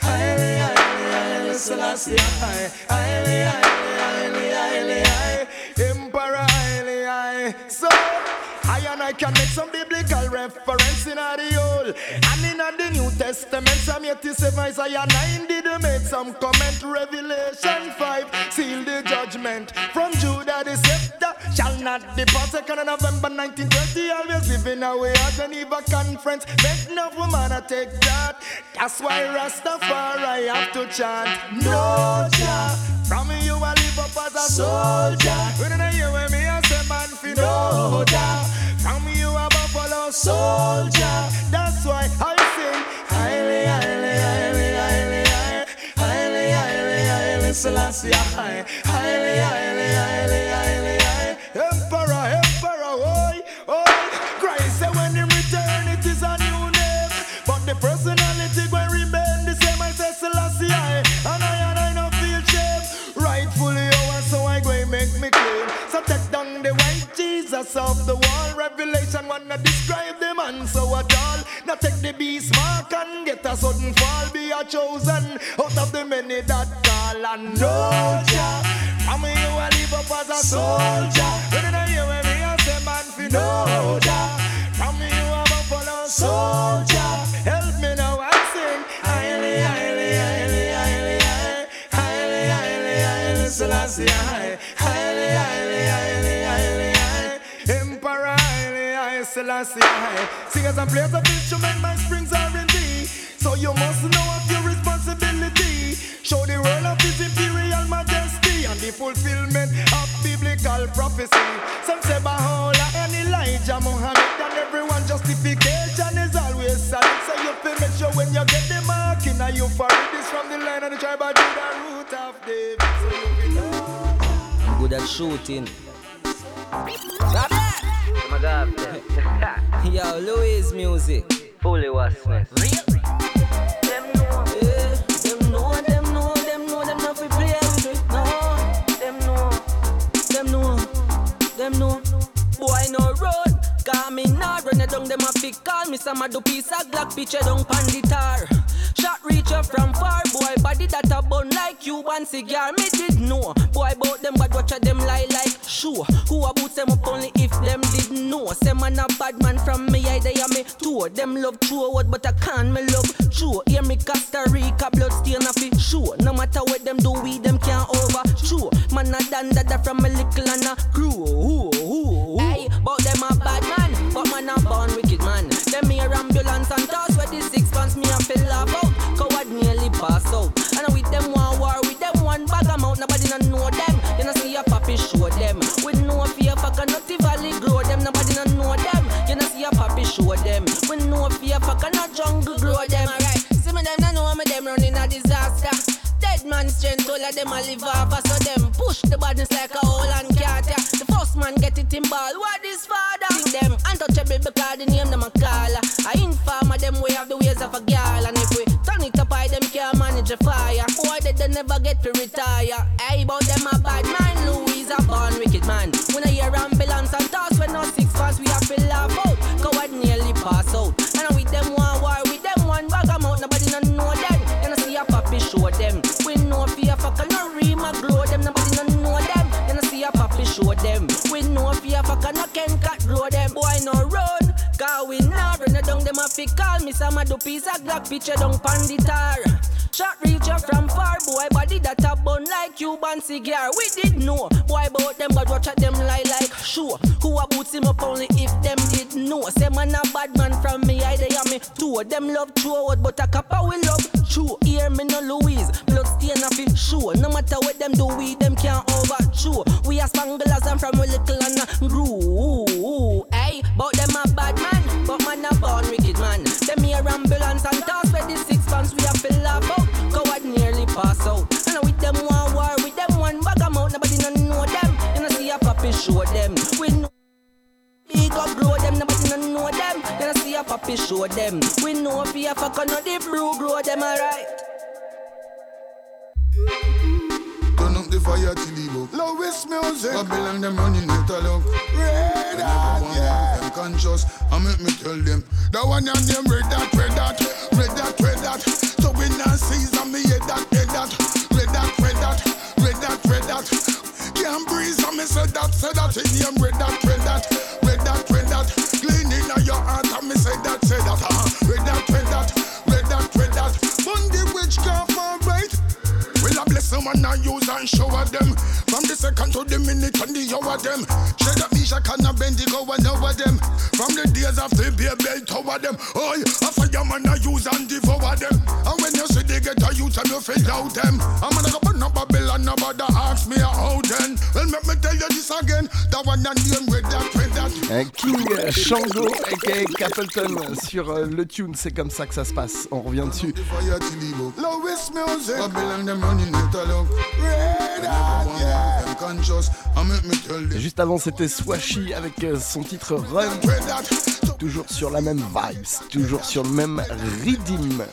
highly, highly, highly, Selassie, high, highly, highly, highly, highly, high, Emperor, highly, high. So. I and I can make some biblical reference in the old and in the New Testament. Psalm 87 Isaiah 9 did make some comment. Revelation 5 seal the judgment from Judah the scepter shall not depart. Second of November 1920, always living away at Geneva conference. Make no woman to take that. That's why Rastafari have to chant. No Jah, from you I live up as a soldier. When I hear when me I say man fi no Jah. From you a soldier. That's why I sing highly, highly, highly, highly, high, highly, highly, highly, Selassie high, highly, highly, highly, highly, high. Emperor, emperor, oi, oi. Christ said when he return it is a new name, but the personality Jesus off the wall. Revelation wanna describe the man so at all. Now take the beast mark and get a sudden fall. Be a chosen out of the many that call and know Jah. From me you a live up as a soldier. When I hear when me a say man fi know Jah. From me you a buffalo soldier. Help me now I sing highly, highly, highly, highly, high, highly, highly, highly, Selassie high, highly, highly, highly, Selassie high. Singers and players of instrument, my springs are in thee. So you must know of your responsibility. Show the world of His imperial majesty and the fulfillment of biblical prophecy. Some say Bahola and Elijah, Muhammad, and everyone justification is always solid. So you feel make sure when you get the mark in a you for it is from the line of the tribe of Judah, root of David. So you feel. I'm good at shooting. Yo, Louis music. Fully wasness. Them me not run it down. Them a fi call me some a do piece of Glock picture down pan tar. Shot reach up from far, boy body that a bun like Cuban cigar. Me did know, boy about them bad watch them lie like sure. Who a boot them up only if them didn't know. Say man a bad man from me, I they a me too. Them love true what, but I can't me love true. Hear me Costa Rica blood stain a fi sure. No matter what them do, we them can't over true. Man a dan dada from a little and a crew. Ooh, ooh, ooh. Hey, but them a bad man, man a born wicked man. Them here ambulance and toss where the six pants me a fill laugh out. Coward nearly pass out. And with them one war, with them one bag amount, nobody no know them. You know see a papi show them. With no fear for not valley grow them, nobody no know them. You know see a papi show them. With no fear for not jungle grow them. Alright, see me them no know me them running a disaster. Dead man strength, all of them a live off, so them push the badness like a hole and cat. The first man get it in ball, what is father? Them untouchable because the name them a call. I informer them we have the ways of a girl, and if we turn it up, I them can't manage a fire. Boy, they, they never get to retire. Hey, but them a bad man, Louis a born wicked man. When I hear ambulance and toss, when no six fans, we have to laugh we not run down them a fi call me some a do piece of Glock picture down pan the tar. Shot reach up from far, boy body that a bun like Cuban cigar. We did know, boy about them but watch at them lie like sure. Who a boots him up only if them did know. Say man a bad man from me, I they a me two. Them love true out, but a copper we love true. Hear me no Louise, blood stain a fi sure. No matter what them do, we them can't over true. We are spanglers and from we little and a grew. Hey, but them a bad man, but man a born wicked man. Them here ambulance and toss where the six pants we a fill laugh out. Coward nearly pass out. And with them one war, with them one bag amount, nobody no know them. You know see a puppy show them. We know. Big up grow them, nobody no know them. Then I see a papi show them. We know if you fuck the blue grow them alright. Turn up the fire till he book. Lowest music. Babylon them running out of luck. Red hot, yeah. Them conscious. I make me tell them. That one and them red dot, red dot, red dot, red dot. So we not season me head that, head that. Red dot, red dot, red dot, red dot. Can't breathe, so me say that, say that. In him red dot, red dot, red dot, red dot. Clean in your heart, and me say that, say that. Uh-huh. Red dot, red dot, red dot, red dot. Bundy witchcraft, I bless them and I use and shower them. From the second to the minute and the hour them. Shed up Misha can I bend the go and over them. From the days of the beer belt over them. Oh, a fireman I use and devour them. And when you see they get a youth and you feel out them. I'm gonna go burn up Babylon nobody ask me how then. Well let me tell you this again. That one and them with that, with that. Eh, King eh, Shango aka Capleton sur euh, le tune, c'est comme ça que ça se passe, on revient dessus. Fire till he book. Lowest music. Juste avant, c'était Swashi avec euh, son titre Run. Toujours sur la même vibes, toujours sur le même rythme.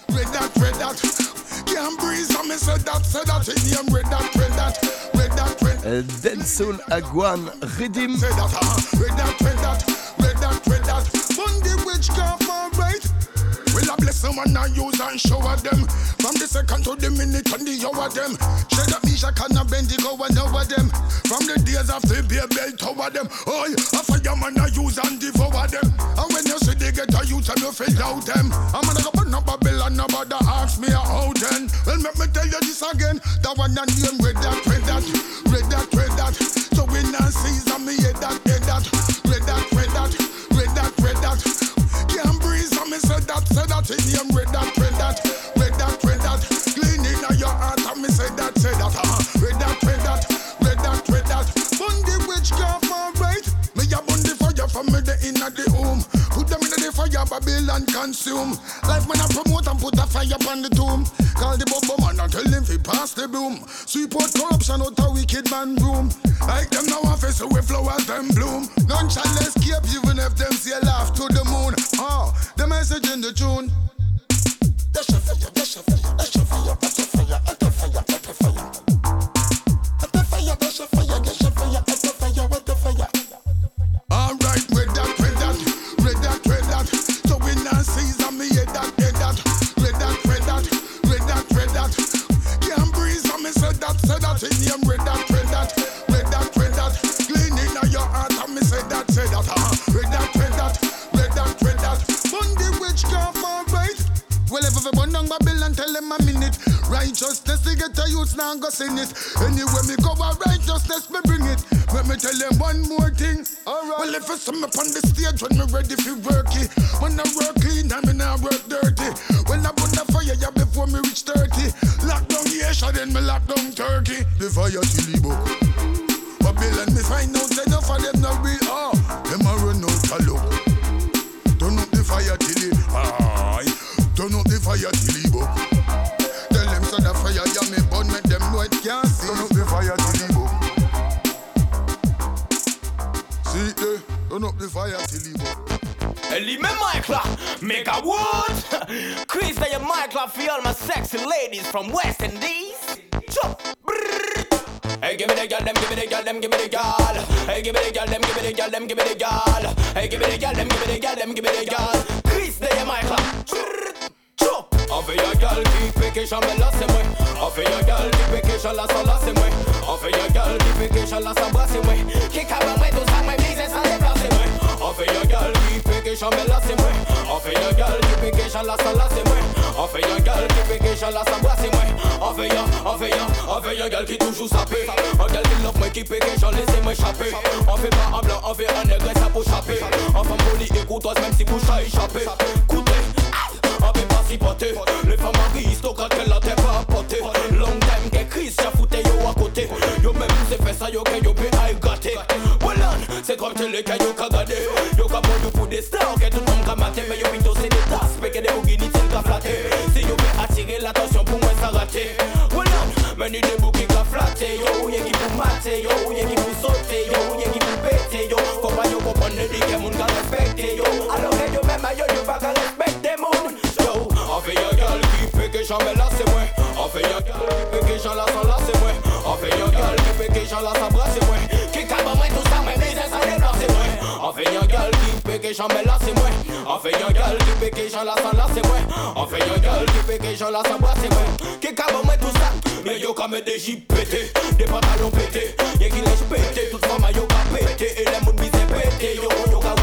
Euh, Densoul Aguan Redim. That. Will I and I use and shower them. From the second to the minute and the hour them. Shed up Misha can I bend the go and over them. From the days of the beer belt over them. Oh, a fireman I use and devour them. And when you see they get a youth and you feel out them. I'm gonna go burn up Babylon nobody ask me a how then. Well make me tell you this again. That one and them red dot, red dot Red dot, red dot. So we not season me head that, head that. Red dot, red dot, red dot, red dot that, that in him, red dot, red dot, red dot, red dot. Clean in your heart, and me say that, say that, uh-huh. Red dot, red dot, red dot, red dot. Bundy witchcraft, alright. Me a the fire for me the inna the home. The Babylon consume. Life man a promote and put a fire upon the tomb. Call the bubble man and tell him fi pass the broom. Sweep out corruption out a wicked man room. Like them now office so we flowers them bloom. None shall escape even if them say laugh to the moon. Ah, the message in the tune. A that's a fire, that's a fire, that's a fire, that's a fire, that's a fire. A minute. Righteousness, they get a youth now go sing it. Anyway, me go a righteousness, me bring it. Let me tell them one more thing. Alright. Well, if it's some up on the stage when me ready for work it. When I work clean, I mean I work dirty. When I put the fire, yeah, before me reach 30. Lock down Asia, then me lock down Turkey. The fire till he book. Babylon, me find out enough of them not real. Ah, them a run out of luck. Turn up the fire till he aye. Turn up the fire till he book. Tell them so the fire yeah me burn make them know it can't see. Turn up the fire till he book. See it there. Turn up the fire till he book. Ellie me Michael, make a wood. Chris, that your Michael for all my sexy ladies from West Indies. Chop. Hey, give me the girl, them, give me the girl, them, give me the girl. Hey, give me the girl, them, give me the girl, them, give me the girl. Hey, give me the girl, them, give me the girl, them, give me the girl. Chris, that your Michael. Chop. Offer your girl keep vacation, me la se mwe. Offer your girl keep vacation, la sa la se mwe. Offer your girl keep vacation, la sa bra se mwe. Kick out my windows, like my business, and the se mwe. Offer your girl keep vacation, me la se mwe. Offer your girl keep vacation, la sa la se mwe. Offer your girl keep vacation, la sa bra se mwe. Offer your, offer your, offer your girl qui toujours sapé. Un girl qui love moi qui vacation, laissez-moi échapper. On fait pas un blanc, on fait un nègre, ça pour chapper. Enfin poli et courtoise, même si couche à échapper. Coutez, avait pas sipote Le fam aristokrat ke la te pa apote Long time ke kris ya foute yo akote Yo men se fe sa yo ke yo be ay gate Welan, se drop tele ke yo ka gade Yo ka bon yo pou de star ke tout nom ka mate Me yo pito se de tas peke de ou gini til ka flate Si yo be atire l'atensyon pou mwen sa rate Welan, men ide bou ki ka flate Yo ou ye ki pou mate, yo ou ye ki pou sote Yo ou ye ki pou pete, yo Kompa yo kompon ne di ke moun ka respekte yo Alo ke yo men ma yo yo pa ka respekte moun Anfe yon gal ki peke jan me la se mwen Anfe yon gal ki peke jan la san la se mwen Anfe gal la san bra se mwen Ki kaba mwen tout sa mwen dese sa de blan se mwen Anfe yon gal ki peke jan me la se mwen Anfe yon gal ki peke jan la san la se mwen Anfe yon gal la mwen Ki kaba mwen tout ça. Mais yo comme des jipes pétés, des pantalons pétés Y'a qui lèche pété, toute ma yo pété Et les mounes misés pété, yo yo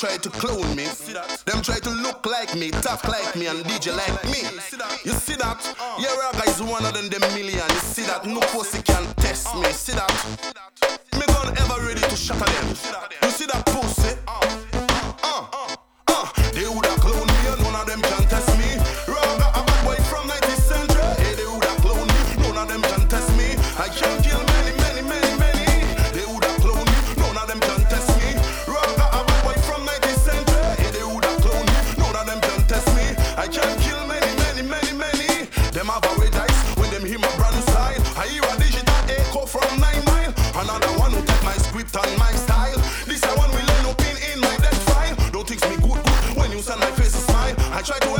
try to clone me. Them try to look like me, talk like me, and DJ like me. You see that? Yeah, Raga is one of them, them million. You see that? No pussy can test me. See that? Me gun ever ready to shatter them. You see that pussy? Uh, uh, uh. uh. They woulda I try to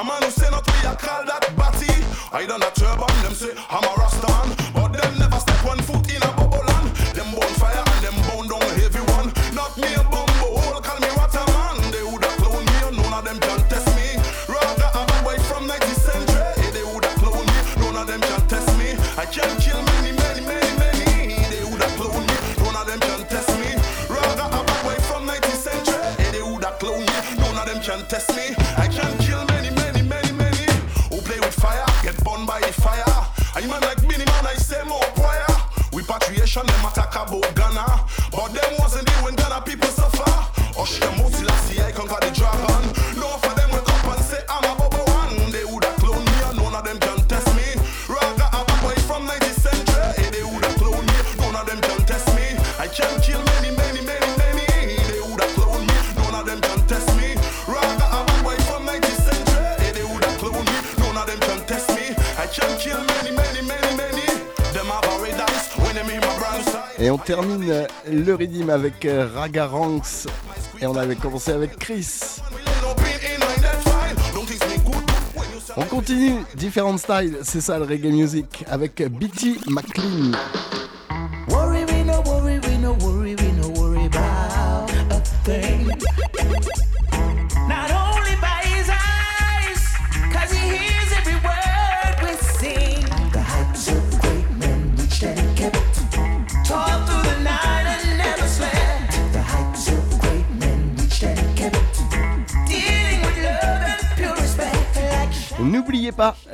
I'm on the avec euh, ranks et on avait commencé avec Chris. On continue, différents styles, c'est ça le reggae music, avec BT McLean.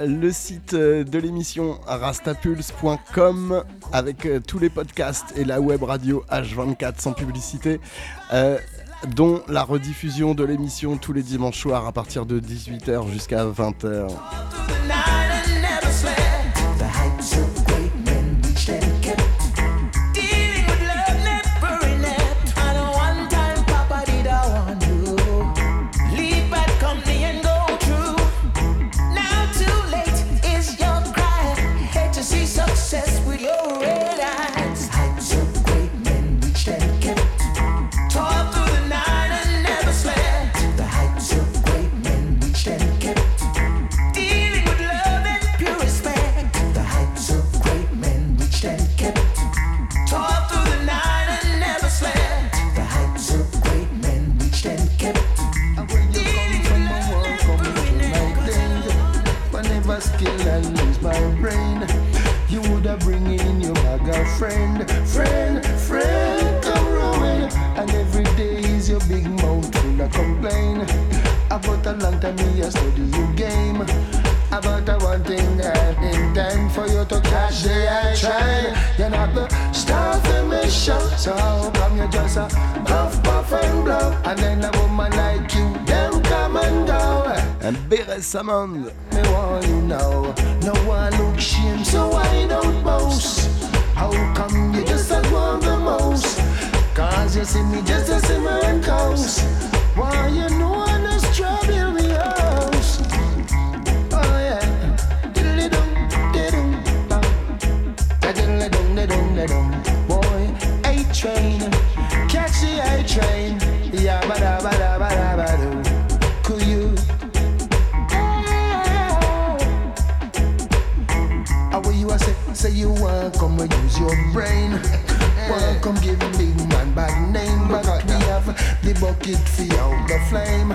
le site euh, de l'émission rastapulse.com avec euh, tous les podcasts et la web radio H24 sans publicité. Euh, dont la rediffusion de l'émission tous les dimanches soirs à partir de 18h jusqu'à 20h. after me, a study you game. About a one thing and in time for you to catch. the I try. You're not the star of the mission, so how come you just a puff, puff and blow? And then a woman like you, them come and go. And Beres Samand. Me want you know, no one look shame, so I don't boast. How come you just a want the most? Cause you see me just a simmer and. Why you know I'm trouble? Boy, A train, catch the A train. Yeah, ba da ba da ba da ba do. Could you? Oh. Ah, what you say? Say you want come and use your brain. Come give big man bad name, we have the bucket for out the flame.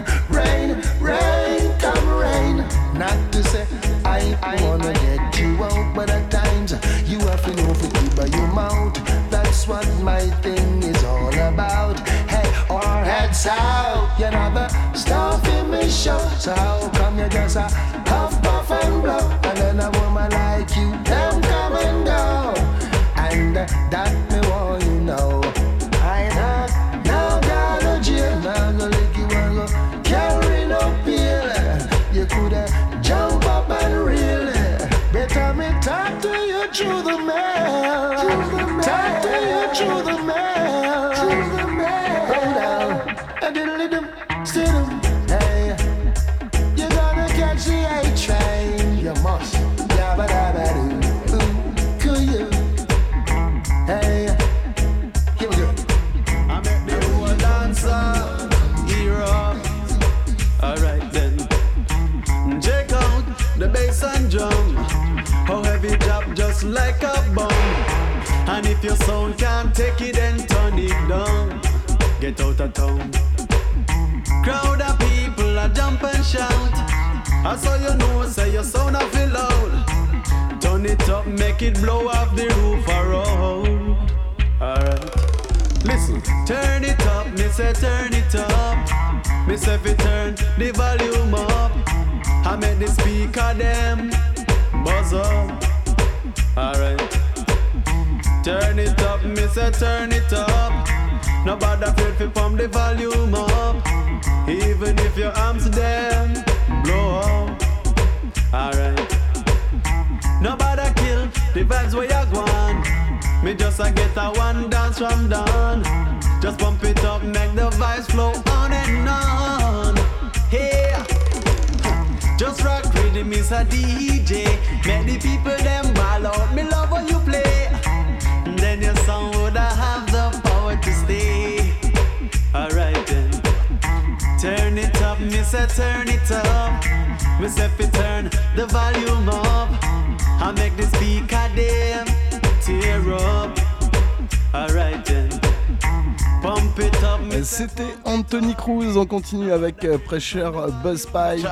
continue avec euh, Pressure euh, Buzz Pie.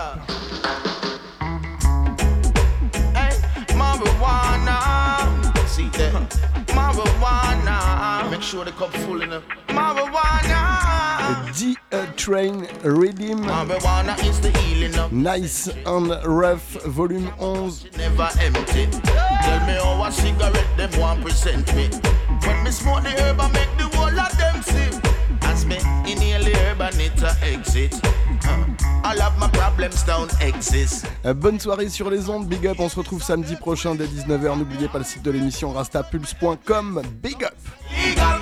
D-Train Redeem. Nice and Rough Volume 11 Tell me how a cigarette them want present me. When me smoke the herb I make Euh, bonne soirée sur les ondes, big up. On se retrouve samedi prochain dès 19h. N'oubliez pas le site de l'émission rastapulse.com. Big up.